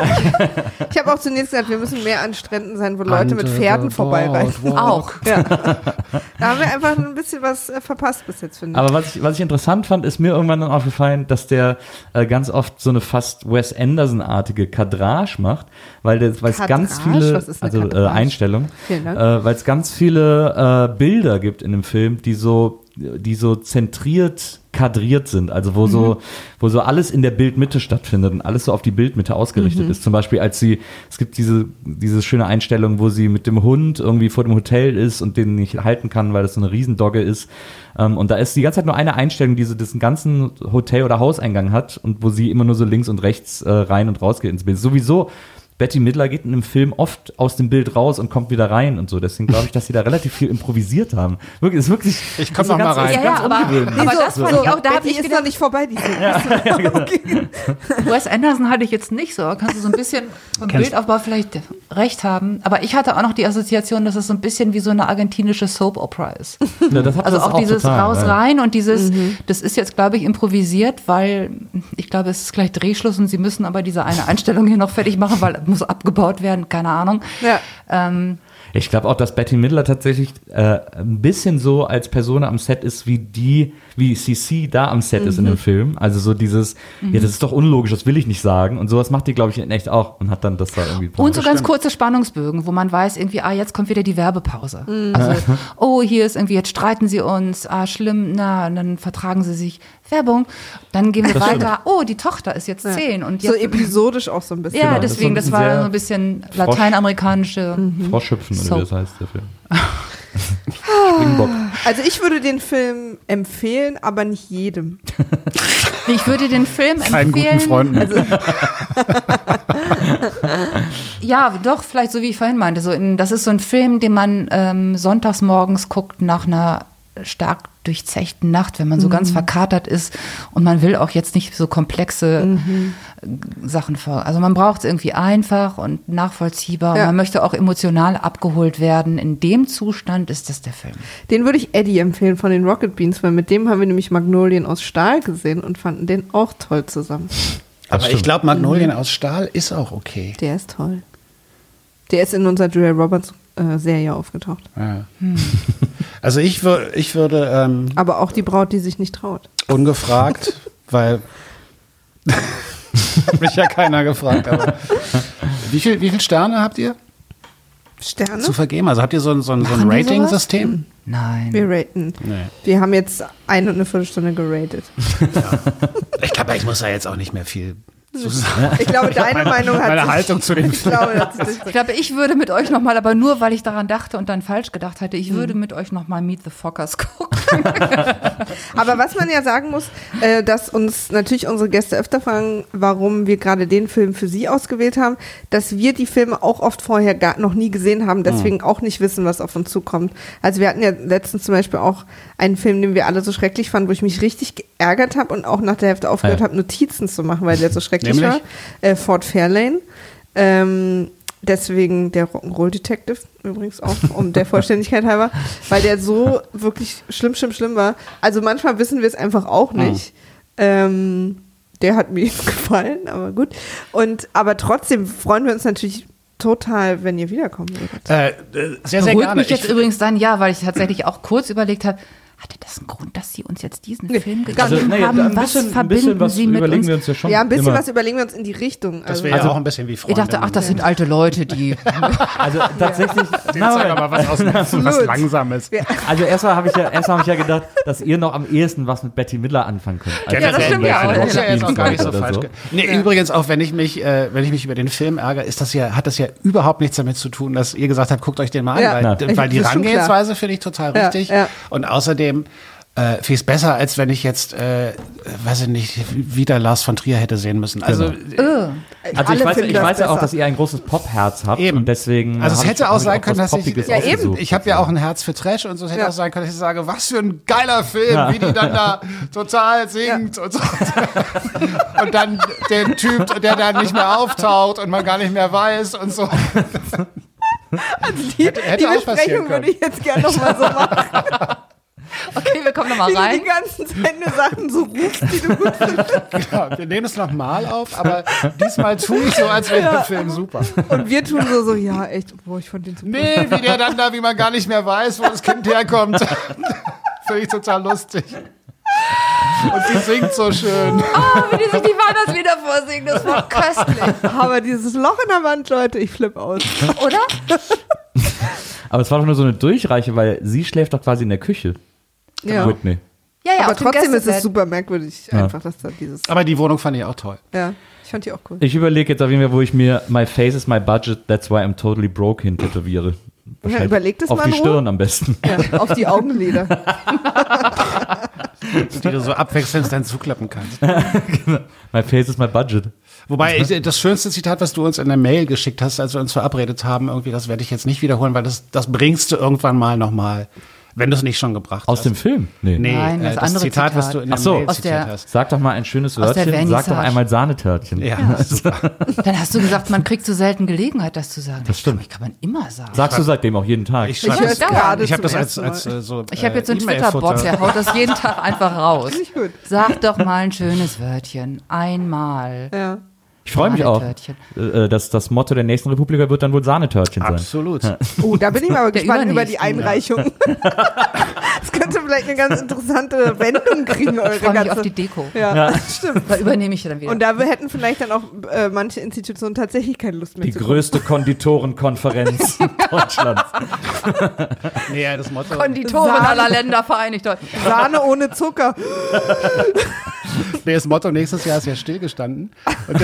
Ich habe auch zunächst gesagt, wir müssen mehr an Stränden sein, wo Leute mit Pferden the vorbeireiten. Auch. Ja. Da haben wir einfach ein bisschen was äh, verpasst bis jetzt, finde ich. Aber was ich, was ich interessant fand, ist mir irgendwann dann aufgefallen, dass der äh, ganz oft so eine fast Wes Anderson-artige Kadrage macht, weil es ganz viele, also äh, Kadrage? Einstellung, Vielen Dank. äh, weil es ganz viele äh, Bilder gibt in dem Film, die so, die so zentriert kadriert sind, also wo Mhm. so, wo so alles in der Bildmitte stattfindet und alles so auf die Bildmitte ausgerichtet Mhm. ist. Zum Beispiel, als sie, es gibt diese, diese schöne Einstellung, wo sie mit dem Hund irgendwie vor dem Hotel ist und den nicht halten kann, weil das so eine Riesendogge ist. Ähm, und da ist die ganze Zeit nur eine Einstellung, die so diesen ganzen Hotel- oder Hauseingang hat und wo sie immer nur so links und rechts äh, rein und raus geht ins Bild. Sowieso Betty Midler geht in einem Film oft aus dem Bild raus und kommt wieder rein und so. Deswegen glaube ich, dass sie da relativ viel improvisiert haben. Wirklich, ist wirklich. Ich komm ist noch mal rein. Ja, ja, ganz aber, aber das fand ich auch, da habe ich ist noch nicht vorbei, die Film. Wes Anderson hatte ich jetzt nicht so. Kannst du so ein bisschen vom Kennst- Bildaufbau vielleicht recht haben. Aber ich hatte auch noch die Assoziation, dass es so ein bisschen wie so eine argentinische Soap-Opera ist. Ja, Also das auch dieses total, raus ja. rein und dieses, das ist jetzt, glaube ich, improvisiert, weil ich glaube, es ist gleich Drehschluss und sie müssen aber diese eine Einstellung hier noch fertig machen, weil muss abgebaut werden, keine Ahnung. Ja. Ähm, Ich glaube auch, dass Betty Midler tatsächlich äh, ein bisschen so als Person am Set ist, wie die, wie CC da am Set ist in Mhm. dem Film. Also so dieses, ja, das ist doch unlogisch, das will ich nicht sagen. Und sowas macht die, glaube ich, in echt auch und hat dann das da irgendwie. und so ganz kurze Spannungsbögen, wo man weiß, irgendwie, ah, jetzt kommt wieder die Werbepause. Also, oh, hier ist irgendwie, jetzt streiten sie uns, ah, schlimm, na, und dann vertragen sie sich. Werbung. Dann gehen wir Das stimmt. weiter. Oh, die Tochter ist jetzt zehn und So jetzt. episodisch auch so ein bisschen. ja, Genau, so deswegen, das war so ein bisschen Frosch- lateinamerikanische. Froschhüpfen oder So. wie das heißt, der Film. Springbock. Also ich würde den Film empfehlen, aber nicht jedem. Ich würde den Film Keinen guten empfehlen. Freunden. Also Ja, doch, vielleicht so wie ich vorhin meinte. So in, das ist so ein Film, den man ähm, sonntags morgens guckt nach einer stark durchzechten Nacht, wenn man so ganz verkatert ist und man will auch jetzt nicht so komplexe äh, Sachen vor. Also man braucht es irgendwie einfach und nachvollziehbar. Ja. Und man möchte auch emotional abgeholt werden. In dem Zustand ist das der Film. den würde ich Eddie empfehlen von den Rocket Beans, weil mit dem haben wir nämlich Magnolien aus Stahl gesehen und fanden den auch toll zusammen. Aber ich glaube, Magnolien aus Stahl ist auch okay. Der ist toll. Der ist in unserer Julia Roberts äh, Serie aufgetaucht. Ja. Also ich, wür ich würde ähm, Aber auch die Braut, die sich nicht traut. ungefragt, weil hat mich ja keiner gefragt. Aber wie viel, wie viel Sterne habt ihr Sterne? zu vergeben? Also habt ihr so ein, so ein, so ein? Rating-System? Nein. Wir raten. Nee. Wir haben jetzt eine und eine Viertelstunde geratet. Ich glaube, ich muss da jetzt auch nicht mehr viel. Ich glaube, deine Meinung hat Meine sich, Haltung zu dem ich glaube, das hat sich Ich glaube, ich würde mit euch nochmal, aber nur weil ich daran dachte und dann falsch gedacht hatte, ich würde mit euch nochmal Meet the Fockers gucken. Aber was man ja sagen muss, äh, dass uns natürlich unsere Gäste öfter fragen, warum wir gerade den Film für sie ausgewählt haben, dass wir die Filme auch oft vorher gar noch nie gesehen haben, deswegen auch nicht wissen, was auf uns zukommt. Also wir hatten ja letztens zum Beispiel auch einen Film, den wir alle so schrecklich fanden, wo ich mich richtig geärgert habe und auch nach der Hälfte aufgehört Ja. habe, Notizen zu machen, weil der so schrecklich Nämlich? war. Äh, Fort Fairlane. Ähm, deswegen der Rock'n'Roll Detective übrigens auch, um der Vollständigkeit halber, weil der so wirklich schlimm, schlimm, schlimm war. Also manchmal wissen wir es einfach auch nicht. Ähm, der hat mir gefallen, aber gut. Und aber trotzdem freuen wir uns natürlich total, wenn ihr wiederkommen würdet. Äh, äh, sehr, sehr Beruhigt gerne. mich jetzt Ich- übrigens dann, ja, weil ich tatsächlich auch kurz überlegt habe, hatte das einen Grund, dass Sie uns jetzt diesen Film gegeben Also, naja, haben? ein was bisschen, ein verbinden bisschen was Sie mit überlegen uns? wir uns ja schon. ja, ein bisschen immer. was überlegen wir uns in die Richtung. das Also, wäre ja Also- auch ein bisschen wie Ich Freunde. dachte, ach, das sind alte Leute, die. Also tatsächlich. Jetzt sag aber was, aus, was. Langsames. wir, Also erstmal habe ich ja erstmal habe ich ja gedacht, dass ihr noch am ehesten was mit Betty Miller anfangen könnt. als Ja, das stimmt ja auch. Das ist ja jetzt auch gar nicht so falsch. ge- Nee, übrigens auch, wenn ich mich, äh, wenn ich mich über den Film ärgere, ist das ja, hat das ja überhaupt nichts damit zu tun, dass ihr gesagt habt, guckt euch den mal an, Ja. weil, Na. die Herangehensweise finde ich total Ja, richtig. ja. Und außerdem äh, finde ich es besser, als wenn ich jetzt, äh, weiß ich nicht, wieder Lars von Trier hätte sehen müssen. Also, Genau. Äh, Also ich weiß, ich weiß ja auch, dass ihr ein großes Pop-Herz habt Eben. und deswegen. Also es hätte auch sein können, dass ich, Ja, eben. ich habe ja auch ein Herz für Trash und so, es hätte Ja. auch sein können, dass ich sage, was für ein geiler Film, Ja. wie die dann da total singt und so. Und dann der Typ, der dann nicht mehr auftaucht und man gar nicht mehr weiß und so. die, hätte- hätte die Besprechung würde ich jetzt gerne nochmal so machen, okay, wir kommen nochmal rein. die ganzen Zeit nur Sachen so rufst, die du gut findest. Ja, wir nehmen es nochmal auf, aber diesmal tue ich so, als wäre der Film super. Und wir tun so, so, ja, echt, boah, ich fand den super. Nee, wie der dann da, wie man gar nicht mehr weiß, wo das Kind herkommt. Finde ich total lustig. Und die singt so schön. Oh, wie die sich die Weihnachtslieder vorsingen, das war köstlich. Aber dieses Loch in der Wand, Leute, ich flippe aus. Oder? Aber es war doch nur so eine Durchreiche, weil sie schläft doch quasi in der Küche. Ja. Whitney. Ja, ja, Aber auf dem trotzdem ist es super merkwürdig, Ja. einfach, dass da dieses. Aber die Wohnung fand ich auch toll. Ja, ich fand die auch cool. Ich überlege jetzt auf jeden Fall, wo ich mir My face is my budget, that's why I'm totally broke hin tätowiere. Wahrscheinlich überleg das Auf mal die in Ruhe. Stirn am besten. Ja, auf die Augenlider. Die du so abwechselnd dann zuklappen kannst. My face is my budget. Wobei, ich, das schönste Zitat, was du uns in der Mail geschickt hast, als wir uns verabredet haben, irgendwie, das werde ich jetzt nicht wiederholen, weil das, das bringst du irgendwann mal nochmal, wenn du es nicht schon gebracht Aus hast. dem Film? Nee. Nee, Nein, das äh, das andere Zitat, was Zitat. du in der Ach so. Aus der- hast. Sag doch mal ein schönes Aus Wörtchen. Sag doch einmal Sahnetörtchen. Ja, Dann hast du gesagt, man kriegt so selten Gelegenheit, das zu sagen. Das stimmt. Ich kann man immer sagen. Sagst du seitdem auch jeden Tag. Ich Ich schreibe höre das, es gerade ich habe das als, als äh, so. Ich habe jetzt so einen äh, Twitter-Bot, der haut das jeden Tag einfach raus. Sag doch mal ein schönes Wörtchen. Einmal. Ja. Ich freue mich auch, Sahnetörtchen. äh, dass das Motto der nächsten Republika wird dann wohl Sahnetörtchen sein. Absolut. Oh, da bin ich mal gespannt über die Einreichung. Das könnte vielleicht eine ganz interessante Wendung kriegen, eure Ich freue mich auf die Deko. ja, stimmt. Da übernehme ich dann wieder. Und da hätten vielleicht dann auch äh, manche Institutionen tatsächlich keine Lust mehr Die zu größte Konditorenkonferenz Deutschlands. Nee, ja, das Motto. Konditoren Sahne. aller Länder vereinigt. Sahne ohne Zucker. Nee, das Motto nächstes Jahr ist ja stillgestanden. Und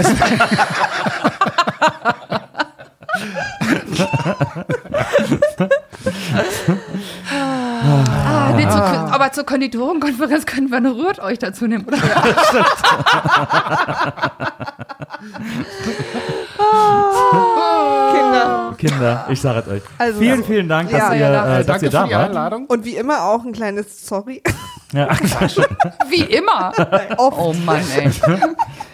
deswegen, zur Konditorenkonferenz können wir eine Rührt euch dazu nehmen, oder? Kinder. Kinder, ich sage es euch. Also- vielen, vielen Dank, dass Ja, ihr, ja, äh, dass Danke ihr für da die wart. Einladung. Und wie immer auch ein kleines Sorry. Ja. Wie immer. Oft. Oh Mann, ey.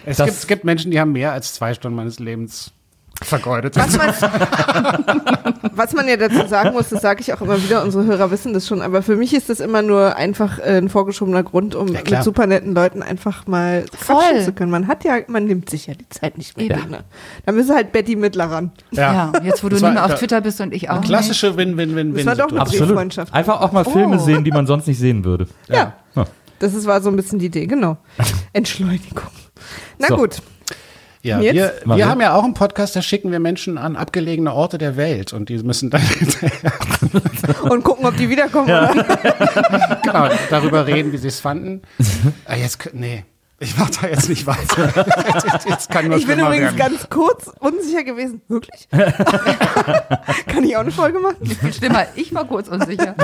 Es gibt, es gibt Menschen, die haben mehr als zwei Stunden meines Lebens vergeudet. Was man, was man ja dazu sagen muss, das sage ich auch immer wieder, unsere Hörer wissen das schon, aber für mich ist das immer nur einfach äh, ein vorgeschobener Grund, um Ja, mit super netten Leuten einfach mal Voll. quatschen zu können. Man hat ja, man nimmt sich ja die Zeit nicht mehr. Eben. Ne? Da müssen halt Betty Mittler ran. Ja, jetzt wo du nicht mehr auf Twitter bist und ich auch Eine nicht. klassische Win-Win-Win-Win. Das war doch eine Absolut. Brieffreundschaft. Einfach auch mal Filme Oh. sehen, die man sonst nicht sehen würde. Ja. Ja. Das ist, war so ein bisschen die Idee, genau. Entschleunigung. Na So. gut. Ja, Jetzt? wir, wir haben ja auch einen Podcast, da schicken wir Menschen an abgelegene Orte der Welt und die müssen dann Und gucken, ob die wiederkommen. Oder? genau, darüber reden, wie sie es fanden. Ah, jetzt, nee, ich mach da jetzt nicht weiter. jetzt, jetzt kann nur Ich bin übrigens werden. ganz kurz unsicher gewesen. Wirklich? Kann ich auch eine Folge machen? Viel schlimmer, ich war kurz unsicher.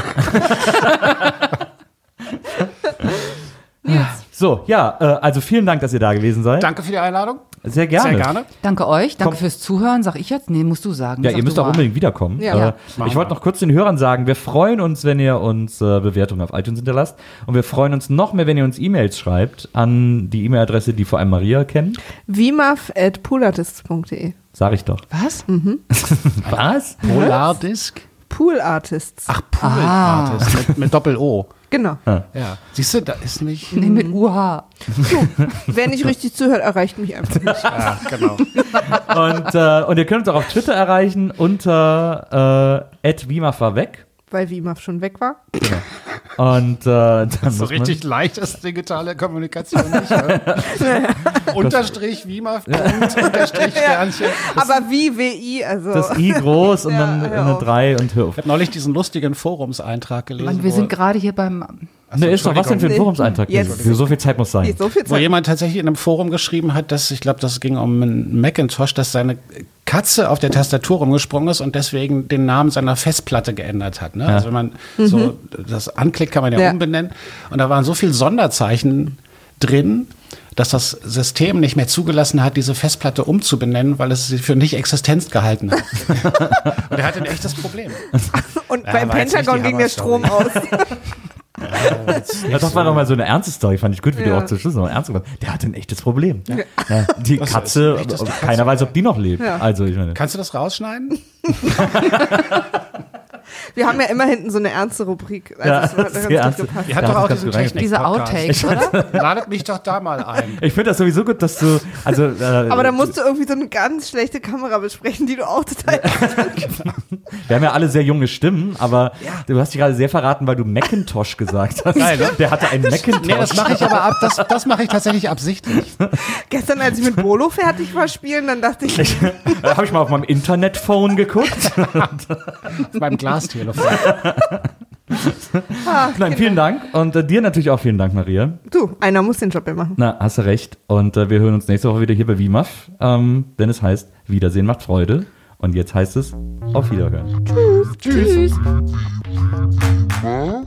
So, ja, äh, also vielen Dank, dass ihr da gewesen seid. Danke für die Einladung. Sehr gerne. Sehr gerne. Danke euch, danke Komm. fürs Zuhören, sag ich jetzt. Nee, musst du sagen. Ja, Sag ihr müsst auch mal. unbedingt wiederkommen. Ja. Äh, Ja, machen ich wollte noch kurz den Hörern sagen, wir freuen uns, wenn ihr uns äh, Bewertungen auf iTunes hinterlasst. Und wir freuen uns noch mehr, wenn ihr uns E-Mails schreibt an die E-Mail-Adresse, die vor allem Maria kennt. vimaf.poolartists.de Sag ich doch. Was? Was? Polardisk. Poolartists. Ach, Pool Ah. Mit, mit Doppel-O. Genau. Ja. Siehst du, da ist nämlich. Nee, mit UH. Wer nicht richtig zuhört, erreicht mich einfach nicht. Ja, genau. Und, äh, und ihr könnt uns auch auf Twitter erreichen unter äh, weg. Weil Vimaf schon weg war. Und äh, dann So richtig leicht ist digitale Kommunikation nicht. Ne? Unterstrich, Wima, Punkt, Unterstrich, Sternchen. Aber wie WI, also. das i groß und Ja, dann hör eine auf. 3 und hör auf. Ich habe neulich diesen lustigen Forumseintrag gelesen. Mann, wir wo- sind gerade hier beim. Ne, ist doch was denn für ein. Forumseintrag? Jetzt. Für so viel Zeit muss sein. So viel wo Zeit. jemand tatsächlich in einem Forum geschrieben hat, dass ich glaube, das ging um einen Macintosh, dass seine Katze auf der Tastatur rumgesprungen ist und deswegen den Namen seiner Festplatte geändert hat. Ne? Also wenn man so das anklickt, kann man ja, Ja. umbenennen. Und da waren so viele Sonderzeichen drin, dass das System nicht mehr zugelassen hat, diese Festplatte umzubenennen, weil es sie für nicht existenz gehalten hat. und er hatte ein echtes Problem. Und Ja, beim Pentagon ging der Strom aus. Ja, das war doch mal so eine ernste Story, fand ich gut, wie du Ja. auch zum Schluss noch ernst gemacht. Der hatte ein echtes Problem. Ja, die Das ist Katze, ein echtes- keiner weiß, ob die noch lebt. Ja. Also, ich meine. Kannst du das rausschneiden? Wir haben ja immer hinten so eine ernste Rubrik. Also Ja, das hat sehr ganz ernst. gut gepasst. Ihr habt doch auch diesen Technik Diese Outtakes, oder? Ladet mich doch da mal ein. Ich finde das sowieso gut, dass du, also, äh, Aber da musst du irgendwie so eine ganz schlechte Kamera besprechen, die du auch total. wir haben ja alle sehr junge Stimmen, aber du hast dich gerade sehr verraten, weil du Macintosh gesagt hast. Geil, ne? Der hatte einen Macintosh. Nee, das mache ich aber ab, das, das mache ich tatsächlich absichtlich. Gestern, als ich mit Bolo fertig war spielen, dann dachte ich, Da habe ich mal auf meinem Internetphone geguckt. Beim Glastelefon. ah, Nein, vielen Dank. Und äh, dir natürlich auch vielen Dank, Maria. du, einer muss den Job ja machen. Na, hast du recht. Und äh, wir hören uns nächste Woche wieder hier bei WIMAF, ähm, denn es heißt, Wiedersehen macht Freude. Und jetzt heißt es, auf Wiederhören. Tschüss. Wiedersehen,